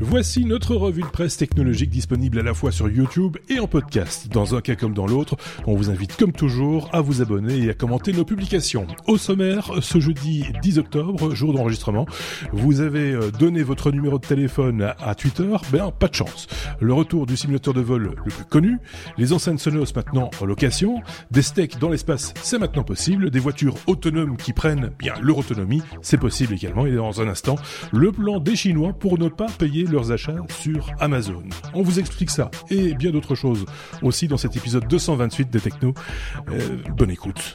Voici notre revue de presse technologique disponible à la fois sur YouTube et en podcast. Dans un cas comme dans l'autre, on vous invite comme toujours à vous abonner et à commenter nos publications. Au sommaire, ce jeudi 10 octobre, jour d'enregistrement, vous avez euh, donné votre numéro de téléphone à Twitter, ben pas de chance. Le retour du simulateur de vol le plus connu, les enceintes Sonos maintenant en location, des steaks dans l'espace, c'est maintenant possible, des voitures autonomes qui prennent bien leur autonomie, c'est possible également, et dans un instant, le plan des Chinois pour ne pas payer leurs achats sur Amazon. On vous explique ça et bien d'autres choses aussi dans cet épisode 228 des Techno. Euh, bonne écoute.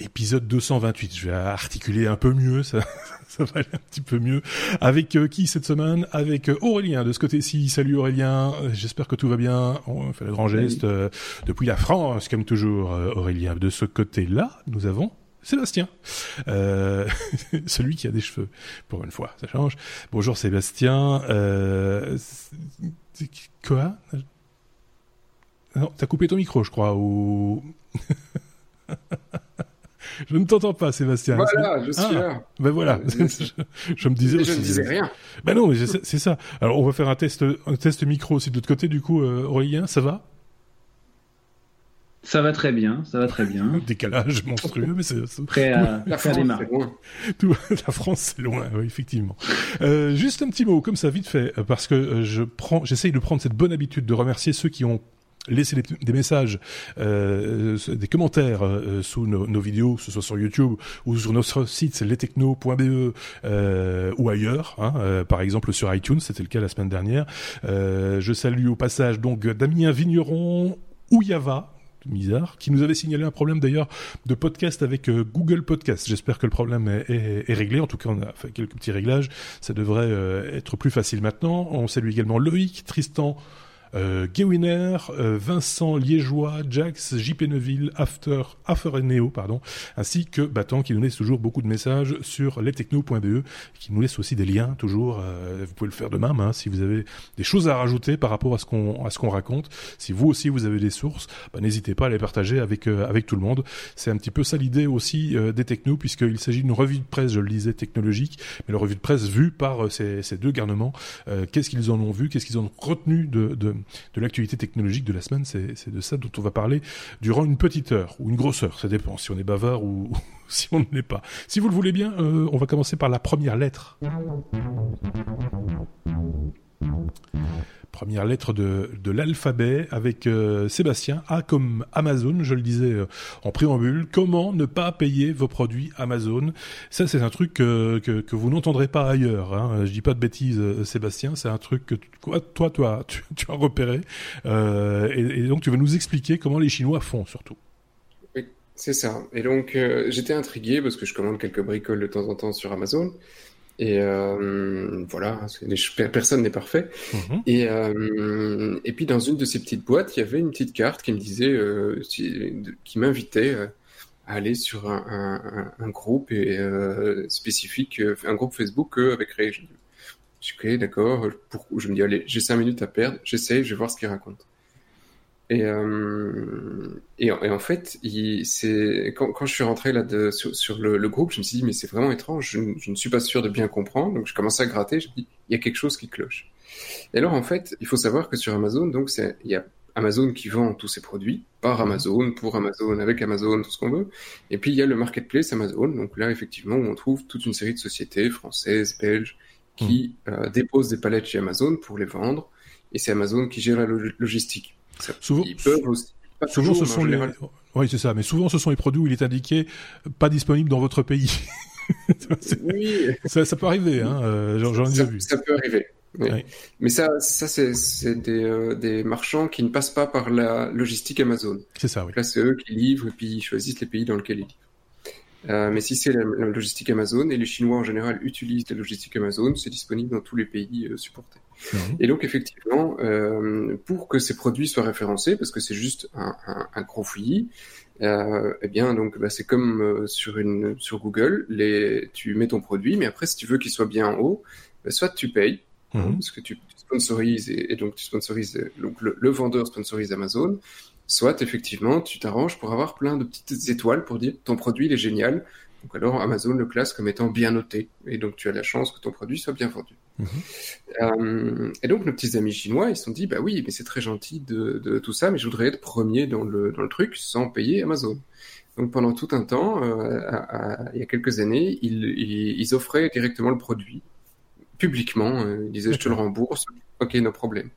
Épisode 228, je vais articuler un peu mieux, ça, ça va aller un petit peu mieux. Avec euh, qui cette semaine? Avec euh, Aurélien de ce côté-ci. Salut Aurélien, j'espère que tout va bien. On fait le grand geste euh, depuis la France, comme toujours Aurélien. De ce côté-là, nous avons Sébastien, euh, celui qui a des cheveux, pour une fois, ça change. Bonjour Sébastien. Euh, quoi? Non, t'as coupé ton micro, je crois, ou... je ne t'entends pas, Sébastien. Voilà, je suis ah, là. Ben voilà, je, me disais Je ne disais rien. Ben non, c'est ça. Alors, on va faire un test, un test micro aussi de l'autre côté, du coup, euh, Aurélien, ça va? Ça va très bien, ça va très bien. Décalage monstrueux, mais c'est prêt à la faire France, c'est loin. Tout, la France, c'est loin, oui, effectivement. Euh, juste un petit mot, comme ça, vite fait, parce que euh, je prends, j'essaye de prendre cette bonne habitude de remercier ceux qui ont laissé des, messages, euh, des commentaires euh, sous nos, nos, vidéos, que ce soit sur YouTube ou sur notre site lestechno.be euh, ou ailleurs, hein, euh, par exemple sur iTunes, c'était le cas la semaine dernière. je salue au passage donc Damien Vigneron, Ouyava, bizarre, qui nous avait signalé un problème d'ailleurs de podcast avec euh, Google Podcast. J'espère que le problème est, est, est, réglé. En tout cas, on a fait quelques petits réglages. Ça devrait euh, être plus facile maintenant. On salue également Loïc, Tristan, euh, Gewiner, euh, Vincent Liégeois, Jax, JP Neuville, After, After Neo, pardon, ainsi que Battant qui nous laisse toujours beaucoup de messages sur lestechno.be, qui nous laisse aussi des liens toujours. Euh, vous pouvez le faire de même hein, si vous avez des choses à rajouter par rapport à ce qu'on à ce qu'on raconte. Si vous aussi vous avez des sources, bah, n'hésitez pas à les partager avec euh, avec tout le monde. C'est un petit peu ça l'idée aussi euh, des technos, puisqu'il s'agit d'une revue de presse, je le disais, technologique, mais la revue de presse vue par euh, ces, ces deux garnements. Qu'est-ce qu'ils en ont vu, qu'est-ce qu'ils ont retenu de, de de l'actualité technologique de la semaine. C'est de ça dont on va parler durant une petite heure ou une grosse heure. Ça dépend si on est bavard ou si on ne l'est pas. Si vous le voulez bien, euh, on va commencer par la première lettre première lettre de, de l'alphabet avec euh, Sébastien. A comme Amazon, je le disais euh, en préambule. Comment ne pas payer vos produits Amazon? Ça, c'est un truc que, que, que vous n'entendrez pas ailleurs. Hein. Je dis pas de bêtises, euh, Sébastien. C'est un truc que toi, toi, tu, as repéré. Euh, et, et, donc, tu vas nous expliquer comment les Chinois font, surtout. C'est ça. Et donc, j'étais intrigué parce que je commande quelques bricoles de temps en temps sur Amazon. Et euh, voilà, personne n'est parfait. Mmh. Et, euh, et puis dans une de ces petites boîtes, il y avait une petite carte qui me disait, euh, qui m'invitait à aller sur un, un, un groupe et, spécifique, un groupe Facebook que avait créé. Je dis, ok, d'accord. Je me dis, allez, j'ai cinq minutes à perdre, j'essaye, je vais voir ce qu'il raconte. Et, euh, et, et, en fait, il, quand, quand je suis rentré là de, sur, sur le, le, groupe, je me suis dit, mais c'est vraiment étrange, je, je, ne suis pas sûr de bien comprendre. Donc je commençais à gratter, je me dis, il y a quelque chose qui cloche. Et alors en fait, il faut savoir que sur Amazon, donc c'est, il y a Amazon qui vend tous ses produits par Amazon, pour Amazon, avec Amazon, tout ce qu'on veut. Et puis il y a le marketplace Amazon, donc là effectivement on trouve toute une série de sociétés françaises, belges, qui mmh. euh, déposent des palettes chez Amazon pour les vendre. Et c'est Amazon qui gère la logistique. Souvent, ils peuvent aussi. souvent, ce sont les. Oui, c'est ça. Mais souvent, ce sont les produits où il est indiqué pas disponible dans votre pays. oui. Ça, ça, peut arriver, hein. Euh, J'en ai ça, vu. Ça peut arriver. Oui. Oui. Mais ça, ça c'est des, euh, des marchands qui ne passent pas par la logistique Amazon. C'est ça, oui. Là, c'est eux qui livrent et puis ils choisissent les pays dans lesquels ils livrent. Euh, mais si c'est la, la, logistique Amazon, et les Chinois en général utilisent la logistique Amazon, c'est disponible dans tous les pays euh, supportés. Mmh. Et donc effectivement, euh, pour que ces produits soient référencés, parce que c'est juste un, un, un gros fouillis, euh, eh bien donc bah, c'est comme sur une sur Google, les, tu mets ton produit, mais après si tu veux qu'il soit bien en haut, bah, soit tu payes, mmh. parce que tu sponsorises et, et, donc tu sponsorises donc le, le vendeur sponsorise Amazon, soit effectivement tu t'arranges pour avoir plein de petites étoiles pour dire ton produit il est génial. Donc alors Amazon le classe comme étant bien noté et donc tu as la chance que ton produit soit bien vendu. Mhm. Euh, et donc nos petits amis chinois ils se sont dit bah oui mais c'est très gentil de, de, tout ça mais je voudrais être premier dans le, dans le truc sans payer Amazon. Donc pendant tout un temps, euh, il y a quelques années, ils, ils, offraient directement le produit publiquement. Euh, ils disaient je te le rembourse, ok, no problème.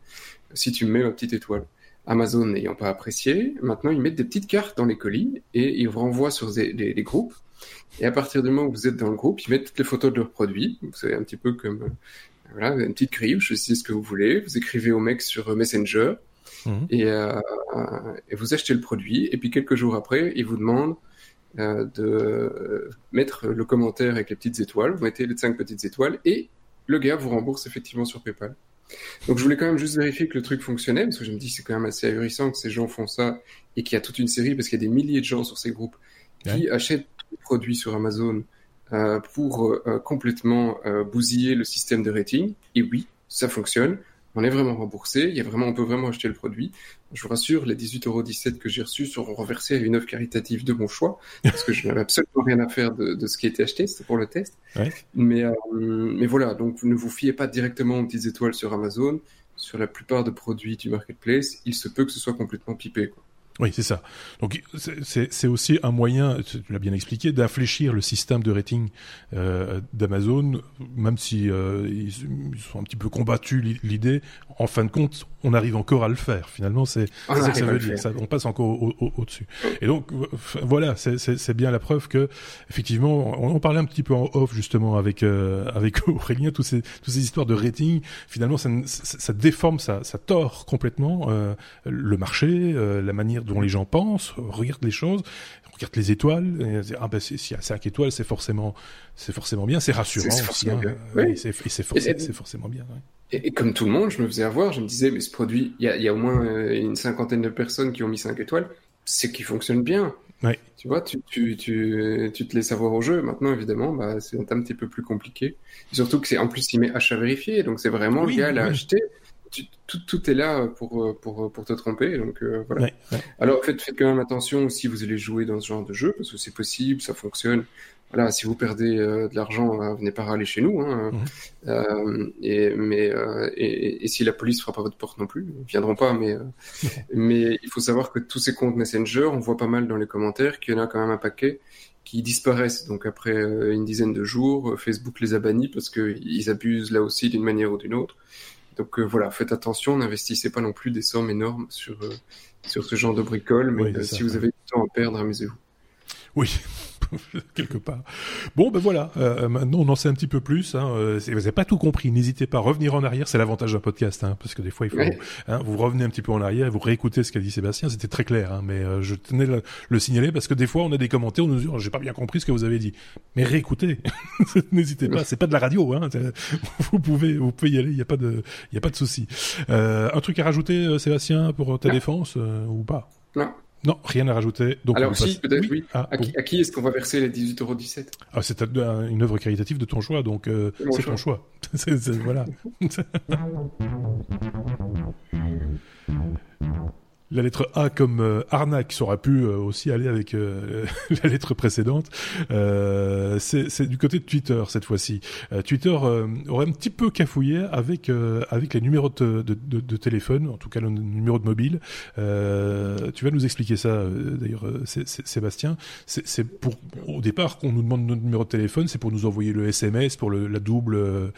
Si tu me mets ma petite étoile. Amazon n'ayant pas apprécié, maintenant ils mettent des petites cartes dans les colis et ils vous renvoient sur des, des, groupes. Et à partir du moment où vous êtes dans le groupe, ils mettent toutes les photos de leurs produits. Vous savez, un petit peu comme euh, voilà, une petite grille, je sais ce que vous voulez. Vous écrivez au mec sur Messenger mhm. et, euh, et, vous achetez le produit. Et puis quelques jours après, ils vous demandent euh, de mettre le commentaire avec les petites étoiles. Vous mettez les cinq petites étoiles et le gars vous rembourse effectivement sur PayPal. Donc je voulais quand même juste vérifier que le truc fonctionnait, parce que je me dis c'est quand même assez ahurissant que ces gens font ça et qu'il y a toute une série, parce qu'il y a des milliers de gens sur ces groupes qui achètent des produits sur Amazon euh, pour euh, complètement euh, bousiller le système de rating. Et oui, ça fonctionne. On est vraiment remboursé. Il y a vraiment, on peut vraiment acheter le produit. Je vous rassure, les 18,17€ que j'ai reçus seront reversés à une œuvre caritative de mon choix, parce que je n'avais absolument rien à faire de, de ce qui était acheté, c'était pour le test. Ouais. Mais, euh, mais voilà, donc ne vous fiez pas directement aux petites étoiles sur Amazon. Sur la plupart de produits du marketplace, il se peut que ce soit complètement pipé. Quoi. Oui, c'est ça. Donc c'est aussi un moyen, tu l'as bien expliqué, d'infléchir le système de rating euh, d'Amazon, même si euh, ils, sont un petit peu combattus l'idée. En fin de compte, on arrive encore à le faire. Finalement, c'est ça que ça veut dire. Ça, on passe encore au-dessus. et donc voilà, c'est bien la preuve que effectivement, on en parlait un petit peu en off justement avec euh, avec Aurélien, tous ces toutes ces histoires de rating. Finalement, ça, ça, déforme, ça, ça tord complètement euh, le marché, euh, la manière dont les gens pensent, regardent les choses, regardent les étoiles. Et, ah ben s'il y a cinq étoiles, c'est forcément c'est forcément bien, c'est rassurant. C'est forcément, hein. bien. Oui. C'est forcément bien. Et, comme tout le monde, je me faisais avoir, je me disais, mais ce produit, il y a, y a, au moins euh, une cinquantaine de personnes qui ont mis 5 étoiles, c'est qu'il fonctionne bien. Ouais. Tu vois, tu, tu, tu, tu, te laisses avoir au jeu. Maintenant, évidemment, bah, c'est un petit peu plus compliqué. surtout que c'est en plus, il met achat vérifié, donc c'est vraiment le gars l'a acheté. tout, tout, est là pour, pour, pour te tromper. Donc euh, voilà. Alors faites, faites quand même attention si vous allez jouer dans ce genre de jeu, parce que c'est possible, ça fonctionne voilà, si vous perdez euh, de l'argent, euh, venez pas râler chez nous. Hein. Mhm. Euh, et, mais euh, et, et, si la police frappe à votre porte non plus, ils viendront pas. Mais mais il faut savoir que tous ces comptes Messenger, on voit pas mal dans les commentaires qu'il y en a quand même un paquet qui disparaissent. Donc après une dizaine de jours, Facebook les a bannis parce qu'ils abusent là aussi d'une manière ou d'une autre. Donc voilà, faites attention, n'investissez pas non plus des sommes énormes sur sur ce genre de bricole. Mais si vous avez du temps à perdre, amusez-vous. Oui, quelque part. Bon, ben voilà. Euh, maintenant, on en sait un petit peu plus. Hein. Euh, vous n'avez pas tout compris. N'hésitez pas à revenir en arrière. C'est l'avantage d'un podcast, hein, parce que des fois, il faut. Hein, vous revenez un petit peu en arrière et vous réécoutez ce qu'a dit Sébastien. C'était très clair, hein, mais euh, je tenais le, le, signaler parce que des fois, on a des commentaires. On nous dit, oh, j'ai pas bien compris ce que vous avez dit. Mais réécoutez. N'hésitez pas. C'est pas de la radio. Hein. Vous pouvez, vous pouvez y aller. Il n'y a pas de, il y a pas de souci. un truc à rajouter, Sébastien, pour ta défense ou pas? Non. Non, rien à rajouter. Donc Alors si, peut-être oui. Ah, à, qui, est-ce qu'on va verser les 18,17€ ah, C'est une œuvre caritative de ton choix, donc euh, c'est ton choix. voilà. La lettre A comme euh, arnaque, ça aurait pu euh, aussi aller avec euh, la lettre précédente. c'est du côté de Twitter cette fois-ci. Twitter aurait un petit peu cafouillé avec avec les numéros de, de, de, téléphone, en tout cas le numéro de mobile. tu vas nous expliquer ça d'ailleurs, Sébastien. C'est pour au départ qu'on nous demande notre numéro de téléphone, c'est pour nous envoyer le SMS pour le, la double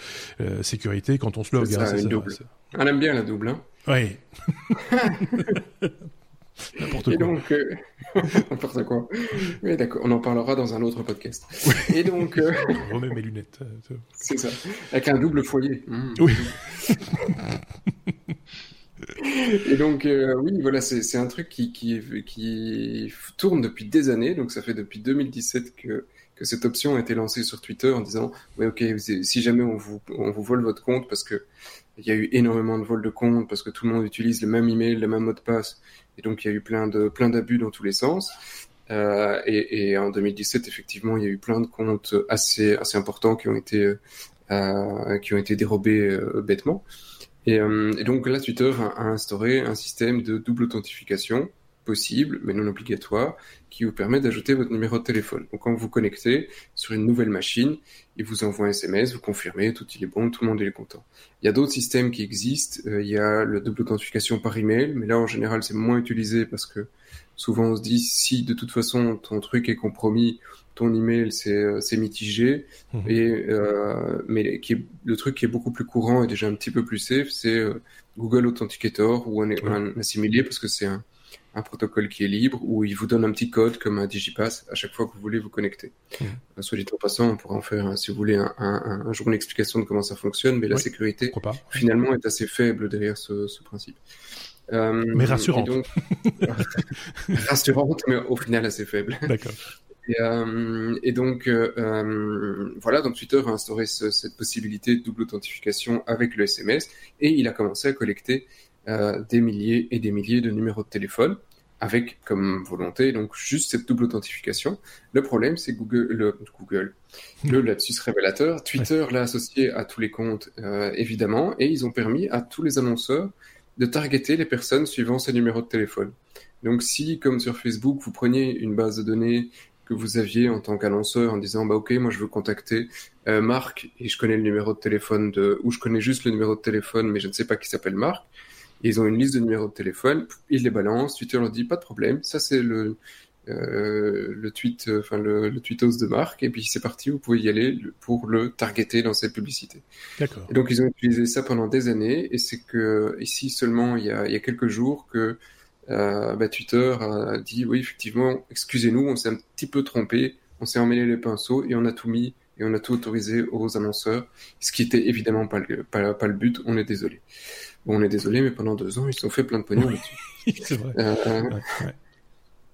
sécurité quand on se log. Hein, on aime bien la double. Hein oui. N'importe quoi. Et donc, euh... n'importe quoi. Oui, d'accord. On en parlera dans un autre podcast. Et donc. Euh... Je remets mes lunettes. Euh, C'est ça. Avec un double foyer. Mmh. Oui. Et donc, euh, oui, voilà, c'est un truc qui, qui, qui tourne depuis des années. Donc, ça fait depuis 2017 que, que cette option a été lancée sur Twitter en disant, oui, ok, si jamais on vous, on vous vole votre compte parce que il y a eu énormément de vols de compte parce que tout le monde utilise le même email, le même mot de passe, et donc il y a eu plein de plein d'abus dans tous les sens. Euh, et, et, en 2017, effectivement, il y a eu plein de comptes assez assez importants qui ont été euh, qui ont été dérobés euh, bêtement. Et, euh, et, donc là, Twitter a, instauré un système de double authentification possible, mais non obligatoire, qui vous permet d'ajouter votre numéro de téléphone. Donc quand vous vous connectez sur une nouvelle machine, il vous envoie un SMS, vous confirmez, tout il est bon, tout le monde est content. Il y a d'autres systèmes qui existent, euh, il y a le double authentification par email, mais là en général c'est moins utilisé parce que souvent on se dit si de toute façon ton truc est compromis, ton email c'est euh, mitigé mmh. et euh, mais qui est, le truc qui est beaucoup plus courant et déjà un petit peu plus safe c'est euh, Google Authenticator ou un, un assimilé parce que c'est un, un protocole qui est libre où il vous donne un petit code comme un digipass à chaque fois que vous voulez vous connecter. Mmh. Soit dit en passant, on pourra en faire, si vous voulez, un, un, un, jour une explication de comment ça fonctionne, mais la sécurité finalement est assez faible derrière ce, ce principe. Euh, mais rassurante. Donc, rassurante, mais au final assez faible. D'accord. Et, euh, et, donc euh, voilà, donc Twitter a instauré ce, cette possibilité de double authentification avec le SMS et il a commencé à collecter euh, des milliers et des milliers de numéros de téléphone avec comme volonté donc juste cette double authentification. Le problème c'est Google, le Google, le lapsus révélateur. Twitter l'a associé à tous les comptes euh, évidemment et ils ont permis à tous les annonceurs de targeter les personnes suivant ces numéros de téléphone. Donc si, comme sur Facebook, vous preniez une base de données que vous aviez en tant qu'annonceur en disant bah ok moi je veux contacter euh, Marc et je connais le numéro de téléphone de ou je connais juste le numéro de téléphone mais je ne sais pas qui s'appelle Marc ils ont une liste de numéros de téléphone ils les balancent Twitter leur dit pas de problème. Ça c'est le euh, le tweet enfin le, le tweetos de Marc. Et puis c'est parti vous pouvez y aller pour le targeter dans cette publicité d'accord. Donc ils ont utilisé ça pendant des années. Et c'est que ici seulement il y a, il y a quelques jours que euh, bah, Twitter a dit oui effectivement excusez-nous on s'est un petit peu trompé. On s'est emmêlé les pinceaux et on a tout mis et on a tout autorisé aux annonceurs. Ce qui était évidemment pas le, pas, pas le but. On est désolé bon on est désolé mais pendant deux ans ils se sont fait plein de pognon là-dessus. C'est vrai. Euh, ouais.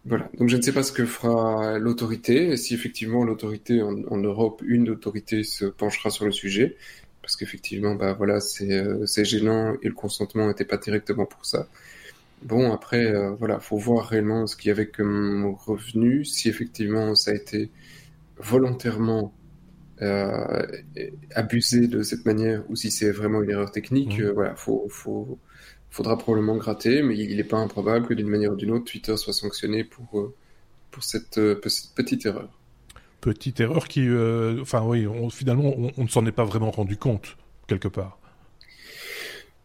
voilà. Donc je ne sais pas ce que fera l'autorité si effectivement l'autorité en, en, Europe une autorité se penchera sur le sujet parce qu'effectivement bah voilà c'est euh, c'est gênant et le consentement n'était pas directement pour ça. Bon, après, euh, voilà, faut voir réellement ce qu'il y avait comme revenu, si effectivement ça a été volontairement euh, abusé de cette manière ou si c'est vraiment une erreur technique. Mmh. Euh, voilà, faut, faut, faudra probablement gratter, mais il n'est pas improbable que d'une manière ou d'une autre, Twitter soit sanctionné pour, euh, pour cette, cette petite erreur. Petite erreur qui, enfin oui, on, finalement, on, on ne s'en est pas vraiment rendu compte quelque part.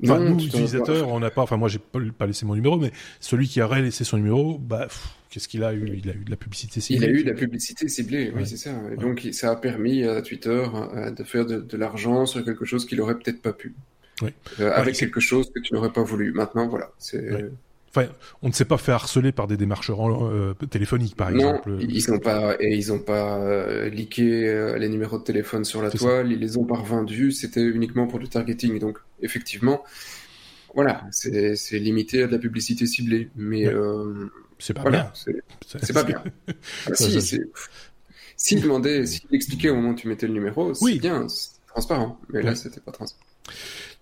Enfin, non, nous, utilisateurs, on n'a pas, enfin, moi, j'ai pas, pas, laissé mon numéro, mais celui qui aurait laissé son numéro, bah, qu'est-ce qu'il a eu? Il a eu de la publicité ciblée. Il a eu de la publicité ciblée, oui, ouais. c'est ça. Et ouais. Donc, ça a permis à Twitter euh, de faire de, de l'argent sur quelque chose qu'il aurait peut-être pas pu. Oui. Euh, avec quelque chose que tu n'aurais pas voulu. Maintenant, voilà, c'est. Enfin, on ne s'est pas fait harceler par des démarcheurs euh, téléphoniques, par non, exemple. ils n'ont pas et ils n'ont pas euh, leaké euh, les numéros de téléphone sur la toile. Ça. Ils les ont pas revendus. C'était uniquement pour du targeting. Donc, effectivement, voilà, c'est limité à de la publicité ciblée. Mais ouais. euh, c'est pas, voilà, c'est pas bien. ah, si, s'il demandait, s'il expliquait au moment où tu mettais le numéro, c'est oui. bien, c'est transparent. Mais là, c'était pas transparent.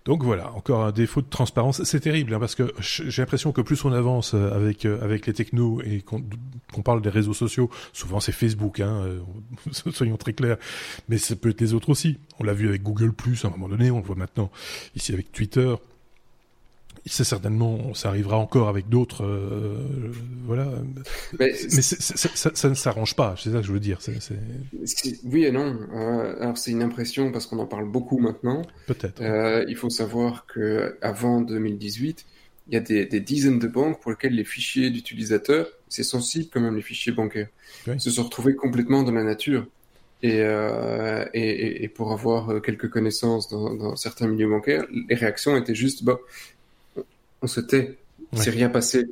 Donc voilà, encore un défaut de transparence. C'est terrible hein, parce que j'ai l'impression que plus on avance avec euh, avec les technos et qu'on qu parle des réseaux sociaux, souvent c'est Facebook, hein, euh, soyons très clairs, mais ça peut être les autres aussi. On l'a vu avec Google Plus à un moment donné, on le voit maintenant ici avec Twitter. C'est certainement, ça arrivera encore avec d'autres, euh, voilà. Mais, mais c est, c est, ça, ça, ne s'arrange pas, c'est ça que je veux dire. C est, oui et non. Euh, alors c'est une impression parce qu'on en parle beaucoup maintenant. Peut-être. Euh, il faut savoir que avant 2018, il y a des, des, dizaines de banques pour lesquelles les fichiers d'utilisateurs, c'est sensible quand même les fichiers bancaires, oui. se sont retrouvés complètement dans la nature. Et, euh, et, et, pour avoir quelques connaissances dans, dans, certains milieux bancaires, les réactions étaient juste, bah, on se tait, il ouais. s'est rien passé.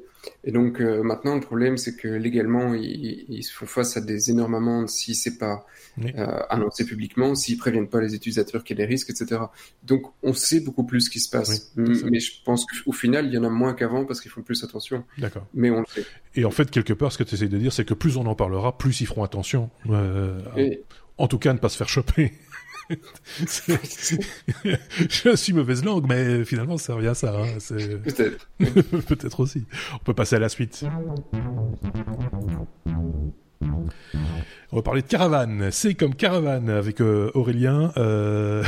Et donc euh, maintenant le problème c'est que légalement ils, ils, font face à des énormes amendes si c'est pas oui. euh, annoncé publiquement, s'ils préviennent pas les utilisateurs qu'il y a des risques, etc. Donc on sait beaucoup plus ce qui se passe, oui, mais je pense qu'au final il y en a moins qu'avant parce qu'ils font plus attention. D'accord. Mais on le sait. Et en fait quelque part ce que tu essayes de dire c'est que plus on en parlera, plus ils feront attention. Euh, Et... En tout cas ne pas se faire choper. je suis mauvaise langue, mais finalement, ça revient à ça. Hein. Peut-être. Peut-être aussi. On peut passer à la suite. On va parler de caravane. C'est comme caravane avec euh, Aurélien. Euh,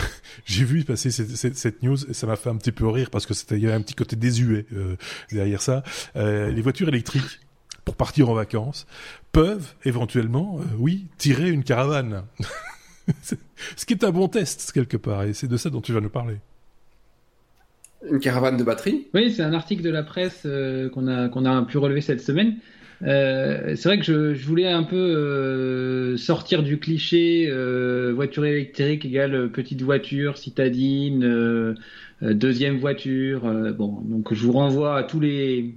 J'ai vu passer cette, cette, cette, news et ça m'a fait un petit peu rire parce que c'était il y avait un petit côté désuet euh, derrière ça. Les voitures électriques pour partir en vacances peuvent éventuellement, oui, tirer une caravane. Ce qui est un bon test quelque part, et c'est de ça dont tu vas nous parler. Une caravane de batterie? Oui, c'est un article de la presse qu'on a, qu'on a pu relever cette semaine. Euh, c'est vrai que je, je, voulais un peu euh, sortir du cliché euh, voiture électrique égale petite voiture, citadine, deuxième voiture. bon, donc je vous renvoie à tous les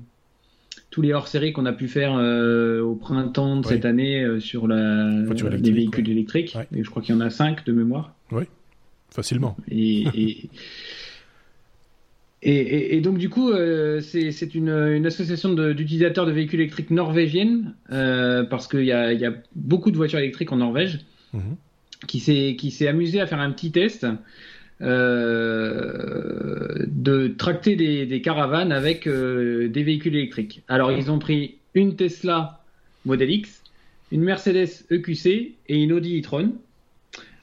tous les hors-séries qu'on a pu faire au printemps de cette année sur la, les véhicules électriques. Et je crois qu'il y en a cinq de mémoire. Oui, facilement. Et, et, et, donc du coup, euh, c'est une, association d'utilisateurs de, véhicules électriques norvégiennes, euh, parce qu'il y, a, beaucoup de voitures électriques en Norvège, mhm. qui s'est amusé à faire un petit test euh, de tracter des, caravanes avec des véhicules électriques. Alors ils ont pris une Tesla Model X, une Mercedes EQC et une Audi e-tron.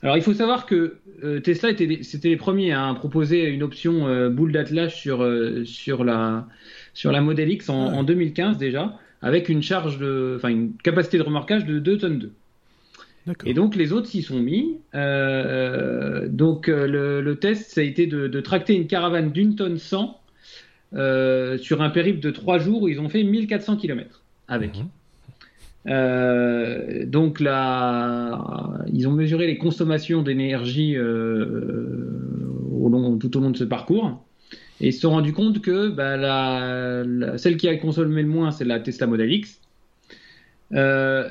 Alors il faut savoir que euh, Tesla était, c'était les premiers à proposer une option euh, boule d'attelage sur, euh, sur, la, sur la Model X en, 2015 déjà, avec une charge de, enfin une capacité de remorquage de 2 tonnes 2. Et donc les autres s'y sont mis. donc le, test, ça a été de, tracter une caravane d'une tonne 100 sur un périple de 3 jours où ils ont fait 1400 km avec. Mhm. Euh, donc là, ils ont mesuré les consommations d'énergie euh, tout au long de ce parcours et ils se sont rendus compte que bah, la, celle qui a consommé le moins, c'est la Tesla Model X. Euh,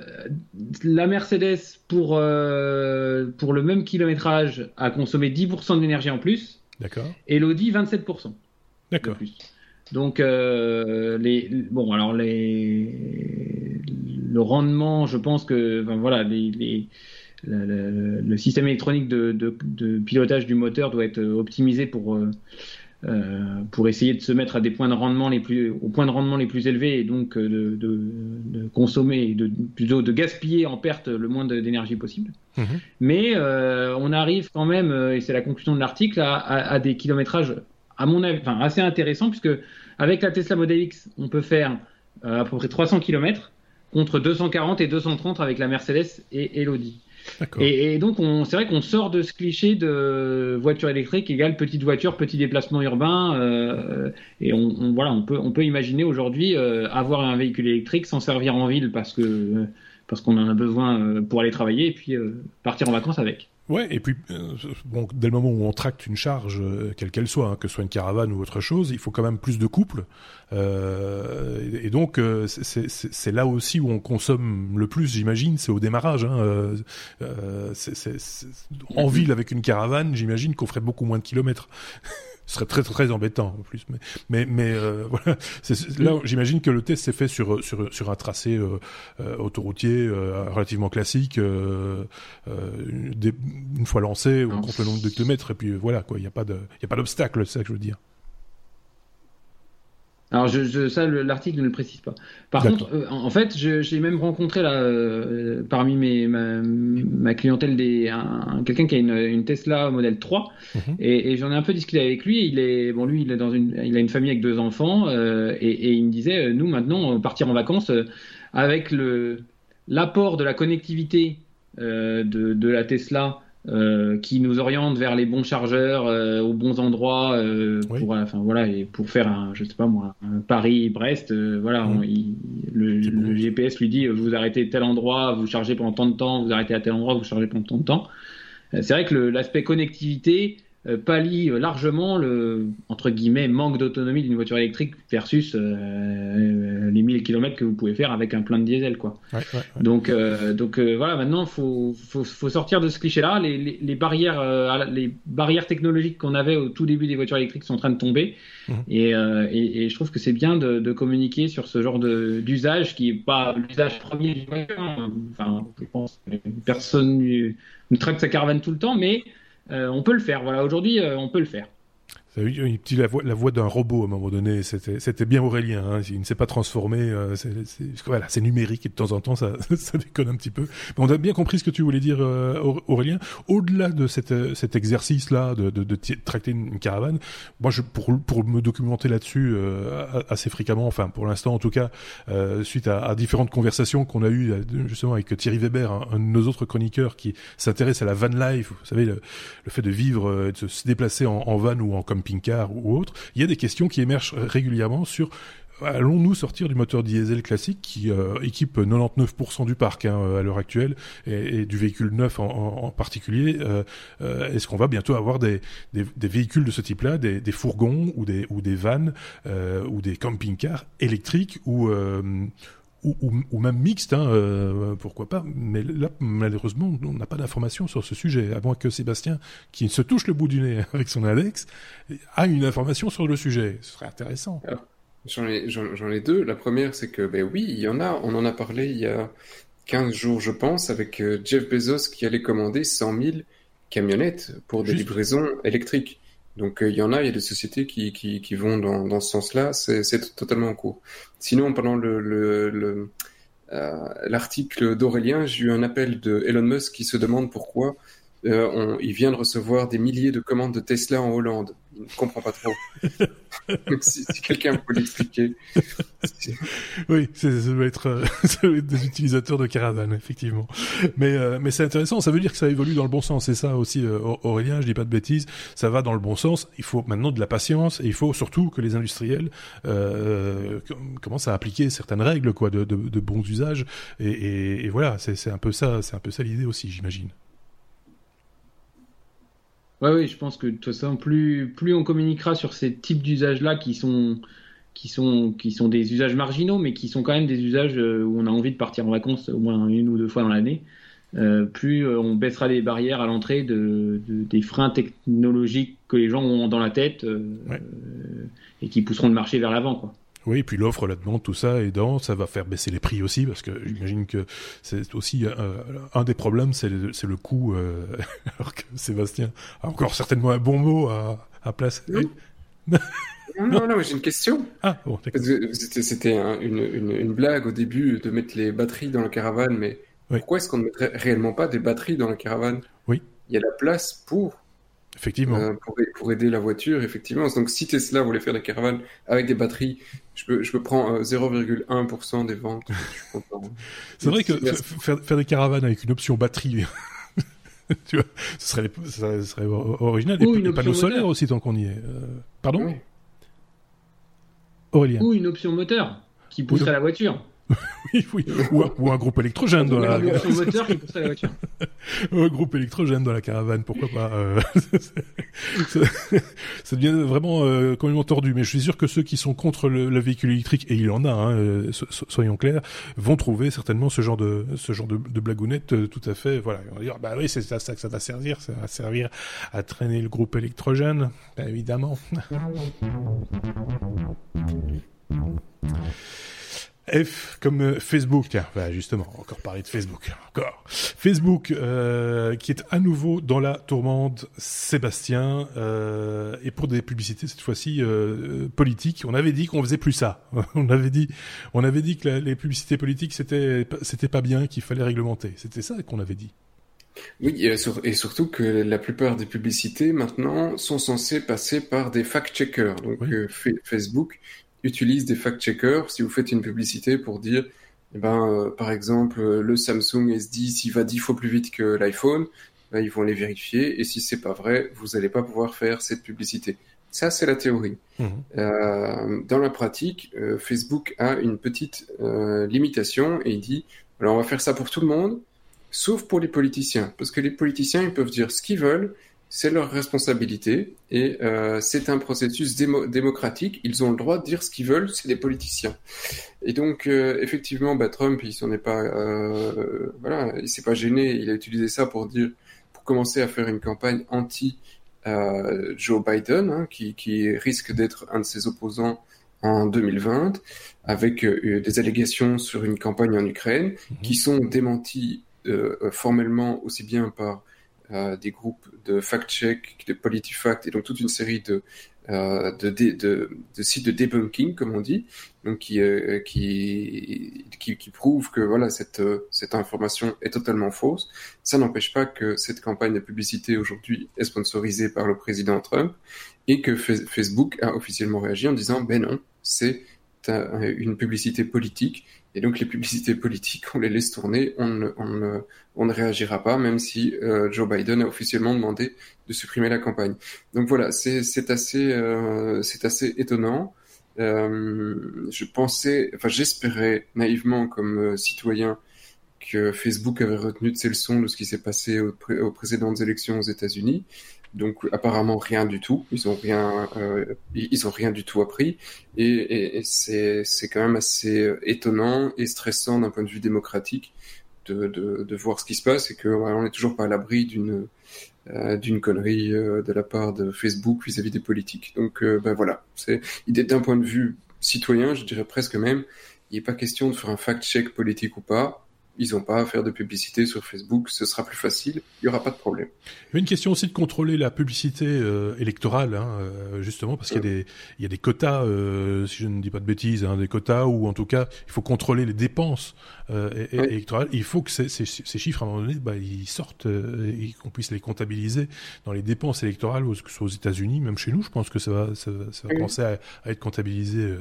la Mercedes, pour, pour le même kilométrage, a consommé 10% d'énergie en plus. D'accord. Et l'Audi, 27%. D'accord. Donc, les, bon, alors les, le rendement, je pense que voilà, les, le, système électronique de, pilotage du moteur doit être optimisé pour, euh, euh, pour essayer de se mettre à des points de rendement les plus, au point de rendement les plus élevés et donc euh, de, consommer, de, plutôt de gaspiller en perte le moins d'énergie possible. Mhm. Mais on arrive quand même, et c'est la conclusion de l'article, à, des kilométrages à mon avis, assez intéressants puisque avec la Tesla Model X, on peut faire à peu près 300 km contre 240 et 230 avec la Mercedes et, l'Audi. Et, donc, c'est vrai qu'on sort de ce cliché de voiture électrique égale petite voiture, petit déplacement urbain. Euh, et on, voilà, on peut, on peut imaginer aujourd'hui euh, avoir un véhicule électrique, s'en servir en ville parce que parce qu'on en a besoin euh, pour aller travailler et puis partir en vacances avec. Ouais, et puis euh, bon, dès le moment où on tracte une charge, euh, quelle qu'elle soit, hein, que ce soit une caravane ou autre chose, il faut quand même plus de couple. Euh, et, donc c'est là aussi où on consomme le plus, j'imagine, c'est au démarrage. Hein, en ville avec une caravane, j'imagine qu'on ferait beaucoup moins de kilomètres. Ce serait très très embêtant en plus. Mais mais, mais euh, voilà, là j'imagine que le test s'est fait sur sur sur un tracé euh, euh, autoroutier relativement classique. une fois lancé, on compte le nombre de kilomètres et puis voilà quoi. Il n'y a pas de il y a pas d'obstacle, c'est ça que je veux dire. Alors je, ça, l'article ne le précise pas. Par contre, euh, en fait, j'ai même rencontré là, euh, parmi mes, ma, clientèle des quelqu'un qui a une, Tesla Model 3 mhm. et, j'en ai un peu discuté avec lui. Il est bon, lui, il est dans une, il a une famille avec deux enfants euh, et, il me disait, nous maintenant, partir en vacances avec le l'apport de la connectivité de, de la Tesla euh, qui nous oriente vers les bons chargeurs euh, aux bons endroits euh, pour enfin voilà et pour faire un je sais pas moi un Paris Brest voilà le, GPS lui dit vous arrêtez tel endroit vous chargez pendant tant de temps vous arrêtez à tel endroit vous chargez pendant tant de temps. C'est vrai que l'aspect connectivité euh, pallie largement le entre guillemets manque d'autonomie d'une voiture électrique versus euh, les 1000 km que vous pouvez faire avec un plein de diesel quoi. Donc euh, donc voilà maintenant faut, faut, faut sortir de ce cliché là les, les, les barrières les barrières technologiques qu'on avait au tout début des voitures électriques sont en train de tomber mmh. et, et, et, je trouve que c'est bien de, de, communiquer sur ce genre d'usage qui est pas l'usage premier du voiture. Enfin je pense que personne ne traite sa caravane tout le temps mais euh, on peut le faire. Voilà, aujourd'hui, euh, on peut le faire. La voix, voix d'un robot à un moment donné. C'était bien Aurélien. Hein. Il ne s'est pas transformé. Euh, c'est voilà, numérique et de temps en temps ça, ça déconne un petit peu. Mais on a bien compris ce que tu voulais dire, euh, Aurélien. Au-delà de cet, euh, cet exercice-là de, de, de, tracter une caravane, moi, je, pour, pour me documenter là-dessus assez fréquemment, enfin pour l'instant en tout cas, suite à, à, différentes conversations qu'on a eues justement avec Thierry Weber, un, de nos autres chroniqueurs qui s'intéresse à la van life. Vous savez, le, le fait de vivre, de se déplacer en, en van ou en comme camping-car ou autre, il y a des questions qui émergent régulièrement sur allons-nous sortir du moteur diesel classique qui euh, équipe 99% du parc hein, à l'heure actuelle et, du véhicule neuf en, particulier euh, euh, Est-ce qu'on va bientôt avoir des, véhicules de ce type-là, des, fourgons ou des, ou des vannes ou des camping-cars électriques ou ou, même mixte, hein, euh, pourquoi pas. Mais là, malheureusement, on n'a pas d'informations sur ce sujet, à moins que Sébastien, qui se touche le bout du nez avec son index, a une information sur le sujet. Ce serait intéressant. J'en ai, j'en ai deux. La première, c'est que, ben oui, il y en a. On en a parlé il y a 15 jours, je pense, avec euh, Jeff Bezos qui allait commander 100 000 camionnettes pour des livraisons électriques. Donc euh, il y en a, il y a des sociétés qui, qui, vont dans, dans ce sens-là, c'est totalement en cours. Sinon, pendant le, le, euh, l'article d'Aurélien, j'ai eu un appel de Elon Musk qui se demande pourquoi euh, on, il vient de recevoir des milliers de commandes de Tesla en Hollande. Ne comprend pas trop. si, quelqu'un peut l'expliquer. oui, ça doit, être, euh, ça doit être des utilisateurs de caravane, effectivement. Mais, euh, mais c'est intéressant. Ça veut dire que ça évolue dans le bon sens. C'est ça aussi, euh, Aurélien. Je dis pas de bêtises. Ça va dans le bon sens. Il faut maintenant de la patience et il faut surtout que les industriels commencent à appliquer certaines règles, quoi, de, bons usages. Et, et, et voilà, c'est un peu ça, c'est un peu ça l'idée aussi, j'imagine. Oui, oui, je pense que de toute façon, plus, plus on communiquera sur ces types d'usages-là qui sont, qui, sont, qui sont des usages marginaux, mais qui sont quand même des usages euh, où on a envie de partir en vacances au moins une ou deux fois dans l'année, euh, plus euh, on baissera les barrières à l'entrée de, des freins technologiques que les gens ont dans la tête et qui pousseront le marché vers l'avant. quoi. Oui, et puis l'offre, la demande, tout ça aidant, ça va faire baisser les prix aussi, parce que j'imagine que c'est aussi euh, un des problèmes, c'est le, le, coût, euh, alors que Sébastien a encore certainement un bon mot à, à placer. Non, non, non, j'ai une question. Ah, bon, C'était une, une, une, blague au début de mettre les batteries dans la caravane, mais pourquoi est-ce qu'on ne mettrait réellement pas des batteries dans la caravane? Oui. Il y a la place pour Effectivement. Euh, pour, aider la voiture, effectivement. Donc, si Tesla voulait faire des caravanes avec des batteries, je peux, je peux prendre 0,1% des ventes. C'est vrai que faire, faire, des caravanes avec une option batterie, tu vois, ce serait, ça serait original. Ou et, panneaux solaires aussi, tant qu'on y est. Euh, pardon Aurélien. Ou une option moteur qui pousserait la voiture. oui, oui. Ou, un, groupe électrogène dans la... moteur qui la voiture. un groupe électrogène dans la caravane, pourquoi pas. Euh... ça devient vraiment euh, complètement tordu. Mais je suis sûr que ceux qui sont contre le, véhicule électrique, et il y en a, hein, euh, soyons clairs, vont trouver certainement ce genre de ce genre de, de blagounette euh, tout à fait. Voilà, on va dire bah oui, c'est ça, ça que ça va servir, ça va servir à traîner le groupe électrogène, bah, évidemment. F comme euh, Facebook, tiens, bah justement, encore parler de Facebook, encore. Facebook euh, qui est à nouveau dans la tourmente, Sébastien, euh, et pour des publicités cette fois-ci euh, politiques. On avait dit qu'on faisait plus ça. on avait dit, on avait dit que les publicités politiques c'était c'était pas bien, qu'il fallait réglementer. C'était ça qu'on avait dit. Oui, et, surtout que la plupart des publicités maintenant sont censées passer par des fact-checkers. Donc Facebook utilise des fact-checkers. Si vous faites une publicité pour dire, eh ben, euh, par exemple, le Samsung S10 s'il va dix fois plus vite que l'iPhone, ben, ils vont les vérifier. Et si c'est pas vrai, vous n'allez pas pouvoir faire cette publicité. Ça, c'est la théorie. Mmh. Euh, dans la pratique, euh, Facebook a une petite euh, limitation et il dit, alors on va faire ça pour tout le monde, sauf pour les politiciens. Parce que les politiciens, ils peuvent dire ce qu'ils veulent, c'est leur responsabilité et euh, c'est un processus démocratique. Ils ont le droit de dire ce qu'ils veulent, c'est des politiciens. Et donc euh, effectivement, bah, Trump, il s'en est pas, euh, voilà, il s'est pas gêné. Il a utilisé ça pour dire, pour commencer à faire une campagne anti euh, Joe Biden, hein, qui, qui risque d'être un de ses opposants en 2020, avec euh, des allégations sur une campagne en Ukraine, mhm. qui sont démenties formellement aussi bien par des groupes de fact-check, de PolitiFact, et donc toute une série de, euh, de, de, sites de debunking, comme on dit, donc qui, euh, qui, qui, que voilà cette, cette information est totalement fausse. Ça n'empêche pas que cette campagne de publicité aujourd'hui est sponsorisée par le président Trump et que Facebook a officiellement réagi en disant ben non, c'est une publicité politique et donc les publicités politiques, on les laisse tourner, on ne, on ne, on ne réagira pas, même si euh, Joe Biden a officiellement demandé de supprimer la campagne. Donc voilà, c'est assez, euh, c'est assez étonnant. Euh, je pensais, enfin j'espérais naïvement comme citoyen que Facebook avait retenu de ses leçons de ce qui s'est passé aux précédentes élections aux États-Unis. Donc apparemment rien du tout. Ils ont rien, euh, ils ont rien du tout appris. Et, et, c'est c'est quand même assez euh, étonnant et stressant d'un point de vue démocratique de, de, de voir ce qui se passe et que on n'est toujours pas à l'abri d'une euh, d'une connerie euh, de la part de Facebook vis-à-vis des politiques. Donc ben voilà, c'est d'un point de vue citoyen, je dirais presque même, il n'est pas question de faire un fact-check politique ou pas ils n'ont pas à faire de publicité sur Facebook, ce sera plus facile, il n'y aura pas de problème. Il y a une question aussi de contrôler la publicité euh, électorale, hein, euh, justement, parce qu'il y, a des, il y a des quotas, euh, si je ne dis pas de bêtises, hein, des quotas où en tout cas il faut contrôler les dépenses électorales. Il faut que ces, ces, ces, chiffres, à un moment donné, bah, ils sortent et qu'on puisse les comptabiliser dans les dépenses électorales, que ce soit aux États-Unis, même chez nous, je pense que ça va, ça, ça va commencer à, à, être comptabilisé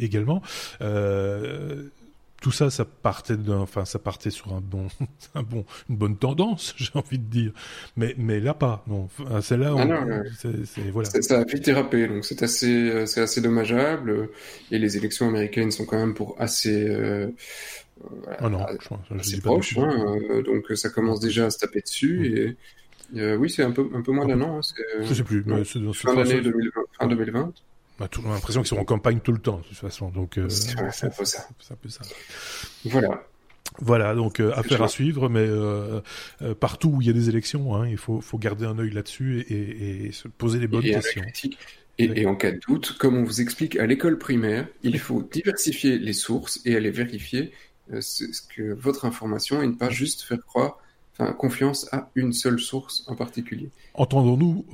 également. Euh, tout ça, ça partait d'un, enfin, ça partait sur un bon, un bon, une bonne tendance, j'ai envie de dire. Mais, mais là pas, non. C'est là, ah c'est, voilà. Ça a vite dérapé, donc c'est assez, c'est assez dommageable. Et les élections américaines sont quand même pour assez, euh, ah non, je, assez proches, hein, euh, donc ça commence déjà à se taper dessus mm. et. Euh, oui, c'est un peu, un peu moins d'un an. Hein, je sais plus. mais c'est dans fin d'année 2020. Fin 2020. On a toujours l'impression qu'ils sont en campagne tout le temps, de toute façon. Donc, euh, c'est un peu ça. ça. Voilà. Voilà, donc euh, affaire à suivre, mais euh, euh, partout où il y a des élections, hein, il faut, faut garder un œil là-dessus et, et, et, se poser les bonnes et questions. Et, et, en cas de doute, comme on vous explique à l'école primaire, il faut diversifier les sources et aller vérifier ce, ce que votre information et ne pas juste faire croire enfin, confiance à une seule source en particulier. Entendons-nous,